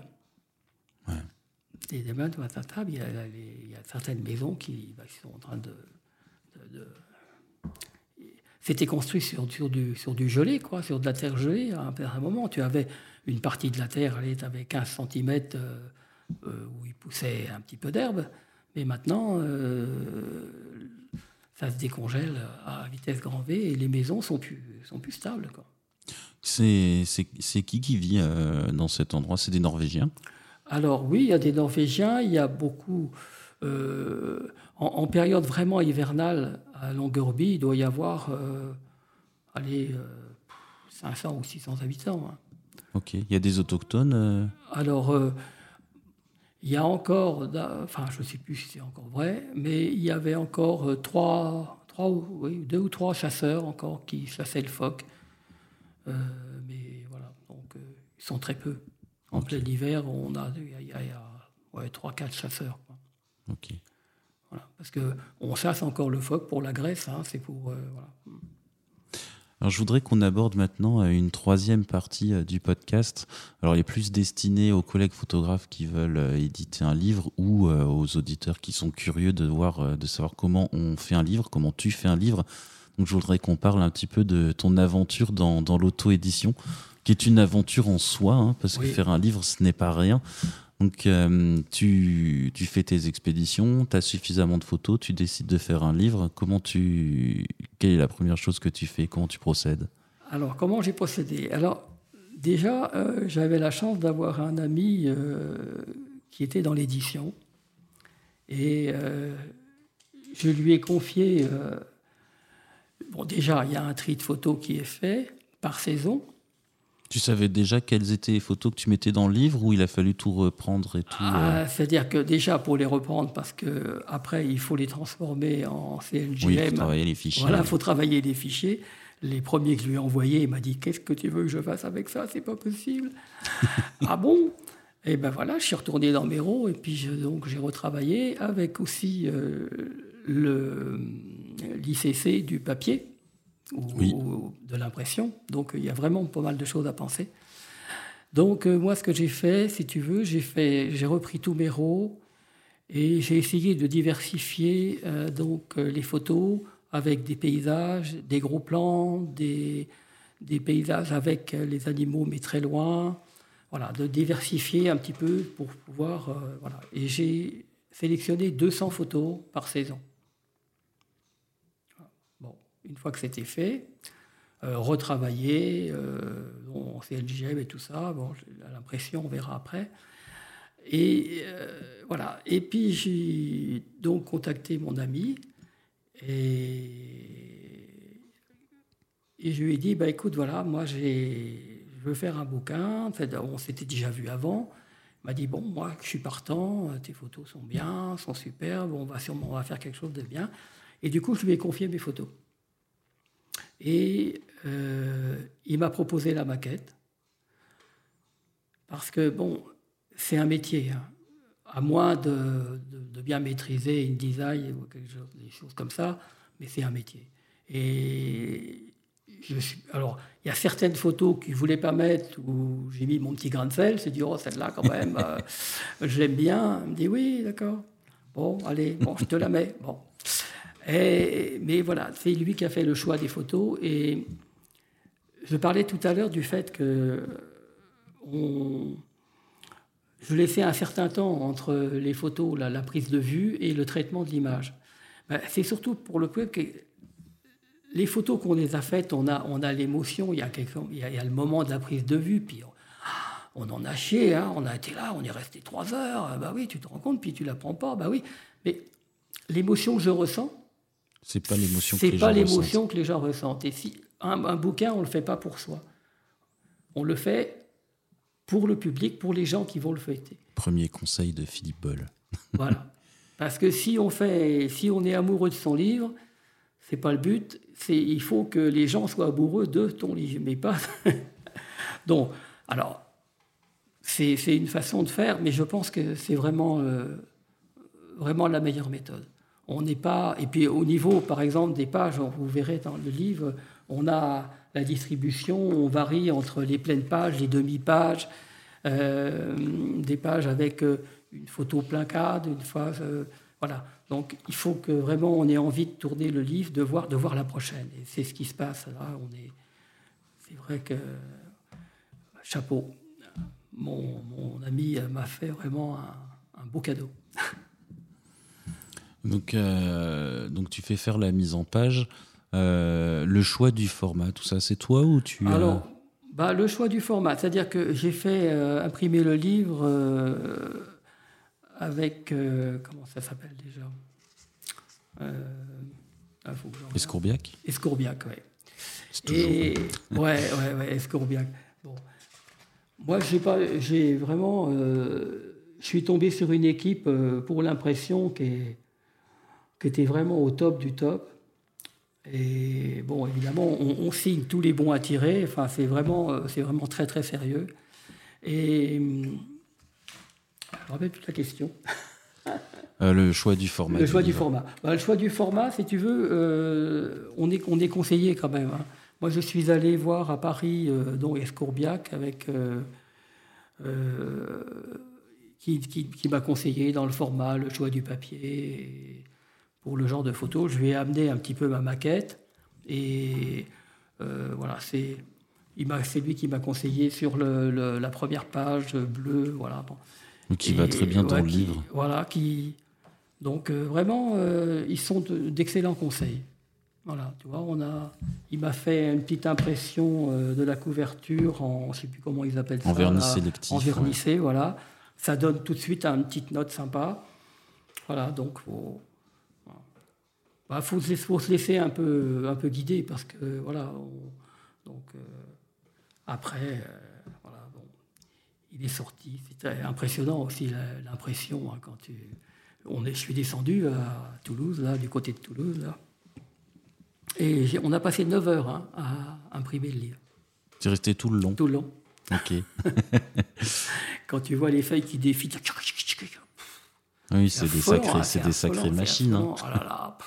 Ouais. Les maisons deviennent instables. Il y a, les- il y a certaines maisons qui, bah, qui sont en train de. de- de- C'était construit sur, sur, du, sur du gelé, quoi, sur de la terre gelée. À un, moment, tu avais une partie de la terre, allez, tu avais 15 cm où il poussait un petit peu d'herbe. Mais maintenant, euh, ça se décongèle à vitesse grand V et les maisons sont plus, sont plus stables. Quoi. C'est c'est- c'est qui qui vit euh, dans cet endroit? C'est des Norvégiens? Alors oui, il y a des Norvégiens, il y a beaucoup... euh, en, en période vraiment hivernale, à Longyearbyen, il doit y avoir allez, euh, 500 ou 600 habitants. hein. Ok. Il y a des autochtones Alors, il y a encore, enfin, je ne sais plus si c'est encore vrai, mais il y avait encore euh, trois, trois ou- oui, deux ou trois chasseurs encore qui chassaient le phoque. Euh, mais voilà, donc euh, ils sont très peu. En plein hiver, on a, il y a, il y a- ouais, trois, quatre chasseurs. Ok. Voilà, parce que on chasse encore le phoque pour la graisse, hein, c'est pour euh, voilà. Alors, je voudrais qu'on aborde maintenant euh, une troisième partie euh, du podcast. Alors, il est plus destiné aux collègues photographes qui veulent euh, éditer un livre ou aux auditeurs qui sont curieux de voir, de savoir comment on fait un livre, comment tu fais un livre. Donc, je voudrais qu'on parle un petit peu de ton aventure dans, dans l'auto-édition, qui est une aventure en soi, hein, parce que faire un livre, ce n'est pas rien. Donc, euh, tu, fais tes expéditions, tu as suffisamment de photos, tu décides de faire un livre. Comment tu, quelle est la première chose que tu fais? Comment tu procèdes? Alors, comment j'ai procédé? Alors, déjà, euh, j'avais la chance d'avoir un ami euh, qui était dans l'édition. Et je lui ai confié. bon, déjà, il y a un tri de photos qui est fait par saison. Tu savais déjà quelles étaient les photos que tu mettais dans le livre ou il a fallu tout reprendre et tout euh, Ah, C'est-à-dire que déjà, pour les reprendre, parce que après il faut les transformer en CLGM. Oui, il faut travailler les fichiers. Voilà, il faut travailler les fichiers. Les premiers que je lui ai envoyés, il m'a dit Qu'est-ce que tu veux que je fasse avec ça? C'est pas possible. ah bon? Et ben voilà, je suis retourné dans roues et puis je- donc j'ai retravaillé avec aussi euh, le l'ICC du papier ou, Oui. ou de l'impression. Donc il y a vraiment pas mal de choses à penser. Donc euh, moi, ce que j'ai fait, si tu veux, j'ai fait, j'ai repris tous mes RAW et j'ai essayé de diversifier euh, donc euh, les photos avec des paysages, des gros plans, des, des paysages avec les animaux mais très loin. Voilà, de diversifier un petit peu pour pouvoir euh, voilà. Et j'ai sélectionné 200 photos par saison. Une fois que c'était fait, euh, retravailler euh, en CLGM et tout ça. Bon, j'ai l'impression, on verra après. Et euh, voilà. Et puis j'ai donc contacté mon ami et, je lui ai dit bah écoute voilà moi je veux faire un bouquin. C'est-à-dire, On s'était déjà vu avant. Il m'a dit bon moi je suis partant, tes photos sont bien, sont superbes, on va sûrement on va faire quelque chose de bien. Et du coup je lui ai confié mes photos. Et euh, il m'a proposé la maquette. Parce que, bon, c'est un métier. hein. À moins de, de- bien maîtriser InDesign ou quelque chose, des choses comme ça, mais c'est un métier. Et je suis, alors, il y a certaines photos qu'il ne voulait pas mettre où j'ai mis mon petit grain de sel. C'est dit, oh, celle-là, quand même, euh, je l'aime bien. Il me dit, oui, d'accord. Bon, allez, bon, je te la mets. Bon. Et, mais voilà, c'est lui qui a fait le choix des photos. Et je parlais tout à l'heure du fait que je laissais un certain temps entre les photos, la, prise de vue et le traitement de l'image. Ben, c'est surtout pour le coup que les photos qu'on les a faites, on a, on a l'émotion, il, y a il, y a le moment de la prise de vue, puis on, en a chié, hein, on a été là, on est resté trois heures, bah oui, tu te rends compte, puis tu la prends pas, bah oui. Mais l'émotion que je ressens, c'est pas l'émotion que, les pas l'émotion que les gens ressentent. Et si un, un bouquin, on le fait pas pour soi, on le fait pour le public, pour les gens qui vont le fêter. Premier conseil de Philippe Boll. voilà. Parce que si on, fait, si on est amoureux de son livre, c'est pas le but. C'est il faut que les gens soient amoureux de ton livre, mais pas. Donc, alors, c'est une façon de faire, mais je pense que c'est vraiment, euh, vraiment la meilleure méthode. On n'est pas. Et puis, au niveau, par exemple, des pages, vous verrez dans le livre, on a la distribution, on varie entre les pleines pages, les demi-pages, euh, des pages avec euh, une photo plein cadre, une fois. voilà. Donc il faut que vraiment on ait envie de tourner le livre, de voir, de voir la prochaine. Et c'est ce qui se passe là. On est, c'est vrai que chapeau. Mon, mon ami m'a fait vraiment un, beau cadeau. Donc, euh, donc tu fais faire la mise en page. Euh, le choix du format, tout ça, c'est toi ou tu Alors, bah, le choix du format, c'est-à-dire que j'ai fait euh, imprimer le livre avec. Comment ça s'appelle déjà ah, Escourbiac Escourbiac, oui. Et, ouais, ouais, ouais, Escourbiac. Bon. Moi, j'ai pas, j'ai vraiment, euh, je suis tombé sur une équipe pour l'impression qui, qui était vraiment au top du top. Et bon, évidemment, on, on signe tous les bons à tirer. Enfin, c'est vraiment, c'est vraiment très très sérieux. Et je rappelle toute la question. Euh, le choix du format. Le choix du format. Bah, le choix du format, si tu veux, euh, on, est, on est conseillé quand même. Hein. Moi, je suis allé voir à Paris, euh, dont Escourbiac, avec, qui, qui, m'a conseillé dans le format, le choix du papier. Pour le genre de photo, je lui ai amené un petit peu ma maquette. Et voilà, c'est c'est lui qui m'a conseillé sur le, la première page bleue. Voilà. Bon. Qui va très bien dans le livre. Voilà, qui. Donc euh, vraiment, euh, ils sont d'excellents conseils. Voilà, tu vois, on a, il m'a fait une petite impression euh, de la couverture en, je ne sais plus comment ils appellent ça. En vernis sélectif. En vernissé, voilà. Ça donne tout de suite une petite note sympa. Voilà, donc faut, bah, faut, faut, se laisser un peu, un peu guider parce que voilà. donc après il est sorti. C'était impressionnant aussi l'impression hein, quand tu. On est, je suis descendu à Toulouse, là, du côté de Toulouse, là. Et on a passé 9 heures hein, à imprimer le livre. Tu es resté tout le long? Tout le long. Ok. quand tu vois les feuilles qui défilent. Oui, c'est des, sacrés, c'est des sacrées machines. Hein. Oh là là.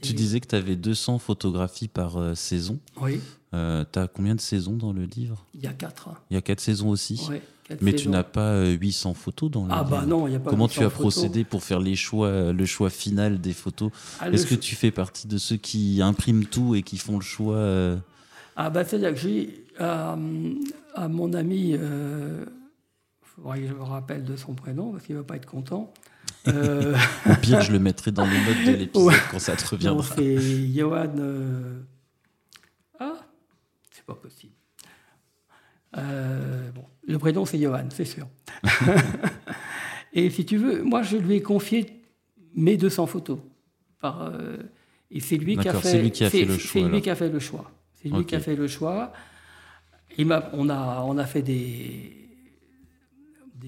Tu disais que tu avais 200 photographies par euh, saison. Oui. Euh, tu as combien de saisons dans le livre? Il y a 4. Il y a 4 saisons aussi. Oui, Mais tu n'as pas 800 euh, photos dans le ah livre. Ah bah non, il n'y a pas Comment tu as procédé pour faire les choix, le choix final des photos? Ah, Est-ce que tu fais partie de ceux qui impriment tout et qui font le choix Ah bah c'est-à-dire que j'ai à, mon ami, euh, je me rappelle de son prénom parce qu'il ne va pas être content, euh... Au pire, je le mettrai dans les notes de l'épisode quand ça te reviendra. C'est Johan. Euh, ah, c'est pas possible. Euh, bon, le prénom, c'est Johan, c'est sûr. et si tu veux, moi, je lui ai confié mes 200 photos. Par, euh, et c'est lui, qui a fait, lui qui a fait le choix. C'est lui qui a fait le choix. C'est lui qui a fait le choix. On, a, on a fait des,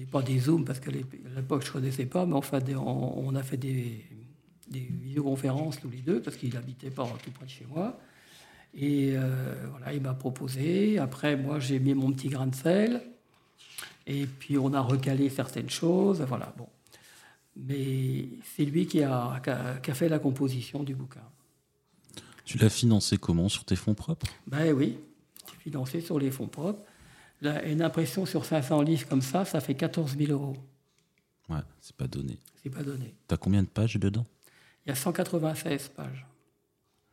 pas des zooms, parce qu'à l'époque, je ne connaissais pas, mais enfin, on, a fait des, des visioconférences tous les deux, parce qu'il habitait pas tout près de chez moi. Et euh, voilà, il m'a proposé. Après, moi, j'ai mis mon petit grain de sel. Et puis, on a recalé certaines choses. Voilà, bon. Mais c'est lui qui a, qui a, fait la composition du bouquin. Tu l'as financé comment Sur tes fonds propres? Ben oui, financé sur les fonds propres. Une impression sur 500 livres comme ça, ça fait 14 000 euros. Ouais, c'est pas donné. C'est pas donné. T'as combien de pages dedans? Il y a 196 pages.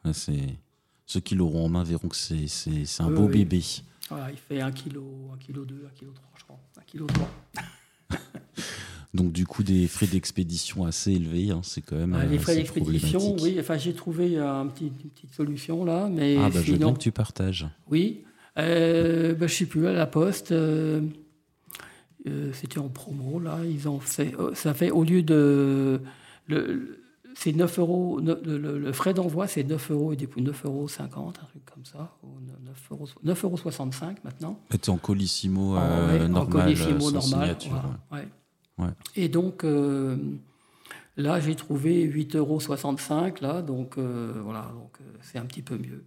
Ouais, c'est... Ceux qui l'auront en main verront que c'est, c'est, c'est un Oui, beau oui. bébé. Voilà, il fait 1 kg, 1 kg 2, 1 kg 3, je crois. 1 kg 3. Donc du coup, des frais d'expédition assez élevés, hein, c'est quand même Ah, les euh, frais d'expédition, oui, enfin j'ai trouvé un petit- une petite solution là, mais Ah bah je veux bien que tu partages. oui. Euh, ben, je sais plus, à la poste, euh, euh, c'était en promo là, ils ont fait, euh, ça fait au lieu de. Le, c'est 9 euros, le, le- le frais d'envoi c'est 9 euros et des 9 euros 50, un truc comme ça, ou 9 euros, 9 euros 65 maintenant. Et t'es en colissimo En- euh, ouais, en normal, colissimo euh, sans normal, voilà, ouais. ouais. Et donc, euh, là, j'ai trouvé 8,65 euros, là, donc euh, voilà, donc euh, c'est un petit peu mieux.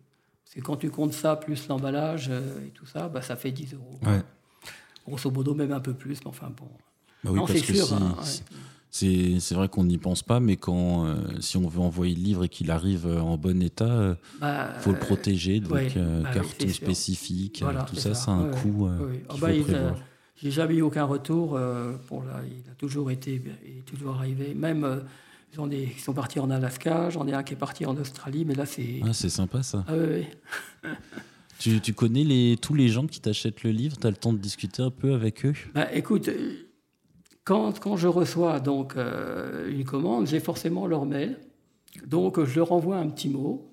Parce que quand tu comptes ça, plus l'emballage euh, et tout ça, bah, ça fait 10 euros. Ouais. Grosso modo, même un peu plus, mais enfin bon. Bah oui, non, c'est sûr. hein, ouais. c'est, c'est vrai qu'on n'y pense pas, mais quand euh, si on veut envoyer le livre et qu'il arrive euh, en bon état, il Bah, faut le euh, protéger, donc ouais, euh, bah carton spécifique, euh, Voilà, tout ça, ça, ça a un ouais, coût euh, ouais, ouais. Euh. J'ai jamais eu aucun retour. euh, pour là, il a toujours été, il est toujours arrivé. Même, euh, j'en ai qui sont partis en Alaska, j'en ai un qui est parti en Australie, mais là, c'est. Ah, c'est sympa ça. Ah. Tu, tu connais les, tous les gens qui t'achètent le livre? Tu as le temps de discuter un peu avec eux? Bah, écoute, euh, quand, quand je reçois donc euh, une commande, j'ai forcément leur mail. Donc je leur envoie un petit mot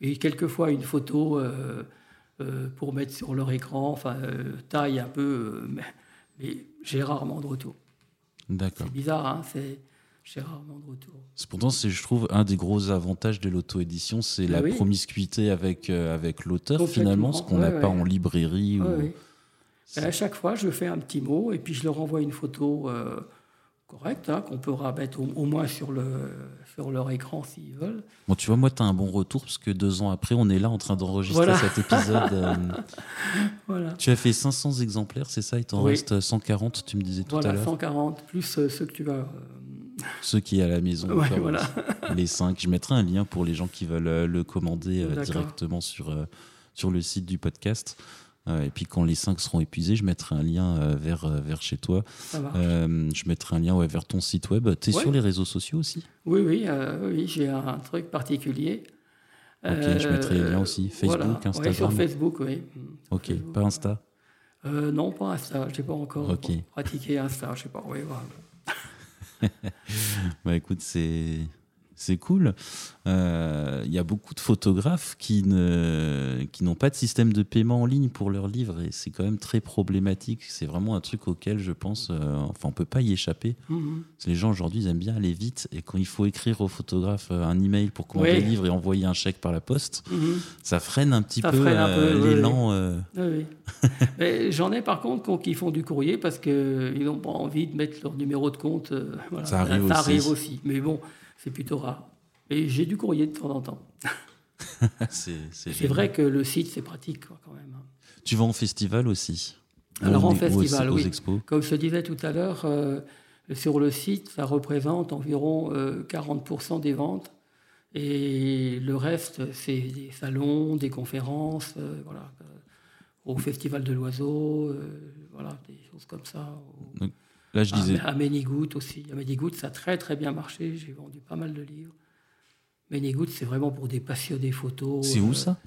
et quelquefois une photo euh, euh, pour mettre sur leur écran, enfin taille un peu, mais, mais j'ai rarement de retour. D'accord. C'est bizarre, hein, c'est j'ai rarement de retour. C'est pourtant, c'est, je trouve, un des gros avantages de l'auto-édition, c'est Ah la oui. promiscuité avec, euh, avec l'auteur, finalement, ce qu'on n'a Ouais, pas en librairie. Ouais, ou- à chaque fois, je fais un petit mot et puis je leur envoie une photo euh, correcte, hein, qu'on peut rabattre au, au moins sur, le, sur leur écran s'ils veulent. Bon, tu vois, moi, tu as un bon retour, parce que deux ans après, on est là en train d'enregistrer Voilà. cet épisode. euh, Voilà. tu as fait 500 exemplaires, c'est ça? Il t'en Oui. reste 140, tu me disais tout à Voilà, l'heure. 140, plus ceux que tu vas. Ceux qui est à la maison, Ouais, encore, voilà. les 5. Je mettrai un lien pour les gens qui veulent euh, le commander euh, directement sur, euh, sur le site du podcast. Et puis quand les 5 seront épuisés, je mettrai un lien vers, vers chez toi. Euh, je mettrai un lien ouais, vers ton site web. Tu es Ouais. sur les réseaux sociaux aussi? Oui, oui, euh, oui j'ai un truc particulier. Ok, je mettrai les liens aussi. Facebook, voilà. Ouais, Instagram. sur Facebook, oui. Ok, Facebook, pas Insta? Non, pas Insta. Je n'ai pas encore pratiqué Insta. Je sais pas. Oui, voilà. Bah écoute, c'est c'est cool. Euh, Il y a beaucoup de photographes qui ne qui n'ont pas de système de paiement en ligne pour leurs livres et c'est quand même très problématique. C'est vraiment un truc auquel je pense, euh, enfin on peut pas y échapper. Mhm. Les gens aujourd'hui ils aiment bien aller vite et quand il faut écrire au photographe euh, un email pour commander le livre et envoyer un chèque par la poste, Mhm. ça freine un petit Ça peu, euh, oui, l'élan. Oui, oui. Mais J'en ai par contre qui font du courrier parce qu'ils n'ont pas envie de mettre leur numéro de compte. euh, voilà. Ça arrive aussi. arrive aussi. Mais bon, c'est plutôt rare. Et j'ai du courrier de temps en temps. c'est vrai que le site, c'est pratique quoi, quand même. hein. Tu vas en festival aussi Alors, Ou en festival, aux, oui. expos Comme je te disais tout à l'heure, euh, sur le site, ça représente environ euh, 40% des ventes. Et le reste, c'est des salons, des conférences, euh, voilà, euh, au Festival de l'Oiseau, euh, voilà, des choses comme ça. Au- Là je disais, À, à Ménigout aussi. À Ménigout, ça a très très bien marché. J'ai vendu pas mal de livres. Ménigout, c'est vraiment pour des passionnés photos. c'est où Euh, ça?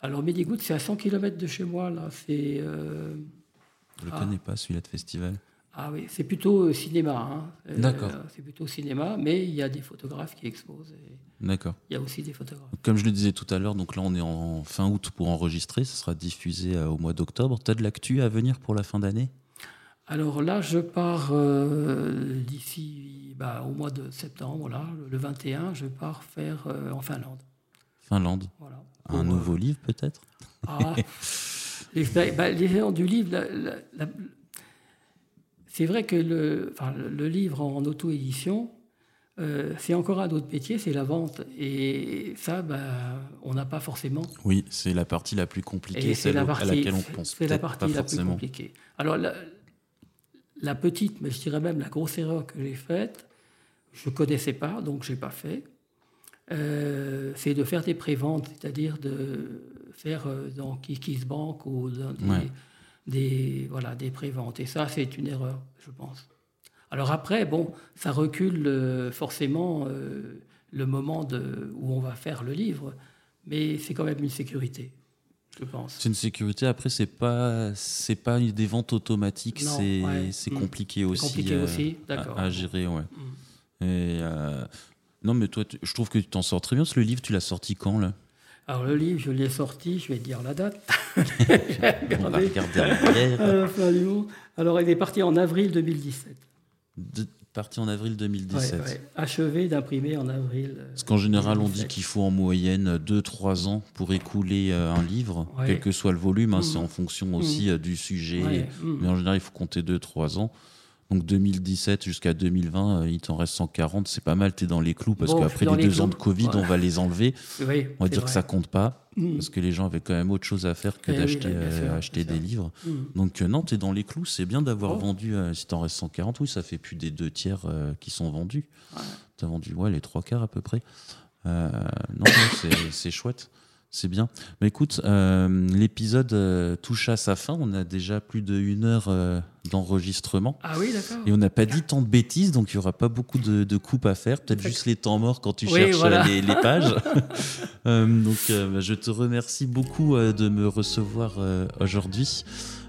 Alors Ménigout, c'est à 100 km de chez moi. Là, c'est euh, Je le ah. connais pas celui-là de festival. ah oui, c'est plutôt euh, cinéma. hein. Euh, D'accord. c'est plutôt cinéma, mais il y a des photographes qui exposent. D'accord. Il y a aussi des photographes. Comme je le disais tout à l'heure, donc là on est en fin août pour enregistrer, ça sera diffusé au mois d'octobre. Tu as de l'actu à venir pour la fin d'année? Alors là, je pars euh, d'ici bah, au mois de septembre, là, le 21, je pars faire euh, en Finlande. Finlande. Voilà. Un Pour, euh, nouveau livre peut-être? Ah, l'expé- bah, du livre, c'est vrai que le, enfin, le- le livre en auto-édition, euh, c'est encore un autre métier, c'est la vente. Et ça, bah, on n'a pas forcément. Oui, c'est la partie la plus compliquée, celle la au- partie, à laquelle on pense c'est la partie pas la plus forcément. compliquée. Alors la, la petite, mais je dirais même la grosse erreur que j'ai faite, je connaissais pas, donc j'ai pas fait. euh, c'est de faire des préventes, c'est-à-dire de faire euh, dans KissKissBank ou dans des, Ouais. des, voilà, des préventes. Et ça, c'est une erreur, je pense. Alors après, bon, ça recule euh, forcément euh, le moment de, où on va faire le livre, mais c'est quand même une sécurité, je pense. C'est une sécurité. Après, c'est pas, c'est pas des ventes automatiques. C'est, ouais. c'est Mm. compliqué aussi. compliqué euh, aussi, d'accord. À, gérer, ouais. Mm. Et euh, non, mais toi, tu- je trouve que tu t'en sors très bien. Parce que le livre, tu l'as sorti quand là? Alors le livre, je l'ai sorti, je vais te dire la date. On va regarder en arrière. Monde. Alors il est parti en avril 2017. De- Parti en avril Ouais, 2017. ouais. Achevé d'imprimer en avril. euh, Parce qu'en général, on dit 2017. qu'il faut en moyenne 2-3 ans pour écouler euh, un livre, Ouais. quel que soit le volume. hein. C'est en fonction aussi euh, du sujet. Ouais, mm. Mais en général, il faut compter 2-3 ans. Donc 2017 jusqu'à 2020, euh, il t'en reste 140. C'est pas mal, tu es dans les clous. Parce Bon, qu'après les les deux ans de. Covid, on va les enlever. Oui, On va dire que ça compte pas. Mm. Parce que les gens avaient quand même autre chose à faire que Eh d'acheter euh, acheter des livres. Mm. Donc euh, non, tu es dans les clous. C'est bien d'avoir Oh. vendu, euh, si t'en reste 140, oui, ça fait plus des deux tiers euh, qui sont vendus. Ouais. Tu as vendu ouais, les trois quarts à peu près. Non, c'est chouette. C'est bien. Mais écoute, euh, l'épisode euh, touche à sa fin. On a déjà plus d'une heure euh, d'enregistrement. Ah oui, d'accord. Et on n'a pas dit tant de bêtises, donc il n'y aura pas beaucoup de, de coupes à faire. Peut-être juste les temps morts quand tu Oui, cherches voilà. les, les pages. Donc bah, je te remercie beaucoup de me recevoir aujourd'hui.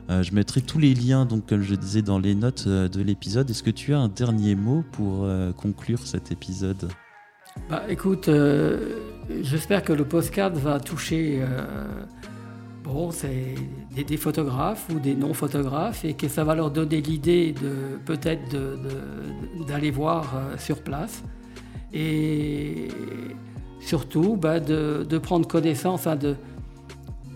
Je mettrai tous les liens, donc comme je disais dans les notes de l'épisode. Est-ce que tu as un dernier mot pour conclure cet épisode? Bah, écoute, euh, j'espère que le postcard va toucher euh, bon, c'est des, photographes ou des non-photographes et que ça va leur donner l'idée de peut-être d'aller voir euh, sur place et surtout bah, de, prendre connaissance. hein, de,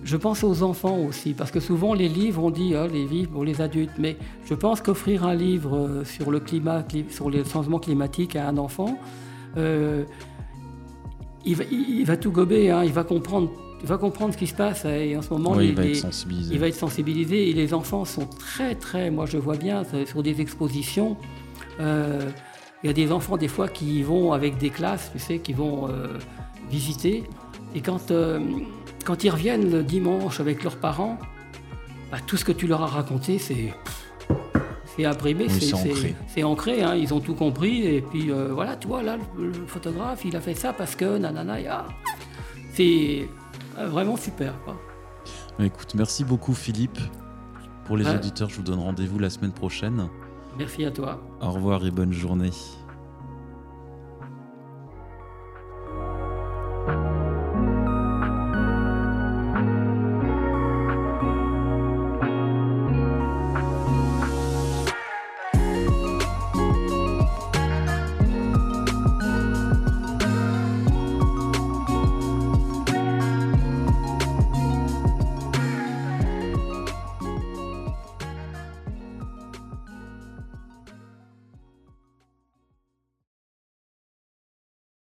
je pense aux enfants aussi, parce que souvent les livres, on dit ah, les livres pour les adultes, mais je pense qu'offrir un livre sur le climat, cli- sur les changements climatiques à un enfant, euh, il, va, il- il va tout gober, hein, il, va comprendre, il va comprendre ce qui se passe. hein, Et en ce moment, Oui, il va être sensibilisé. il va être sensibilisé. Et les enfants sont très, très, moi je vois bien c'est sur des expositions. euh, il y a des enfants des fois qui vont avec des classes, tu sais, qui vont euh, visiter. Et quand, euh, quand ils reviennent le dimanche avec leurs parents, bah, tout ce que tu leur as raconté, c'est c'est imprimé, Oui, c'est ancré. c'est ancré, hein, ils ont tout compris. Et puis euh, voilà, tu vois, là, le, le photographe, il a fait ça parce que nanana, ah, c'est euh, vraiment super. quoi. Bah, écoute, merci beaucoup Philippe. Pour les Ouais. auditeurs, je vous donne rendez-vous la semaine prochaine. Merci à toi. Au revoir et bonne journée.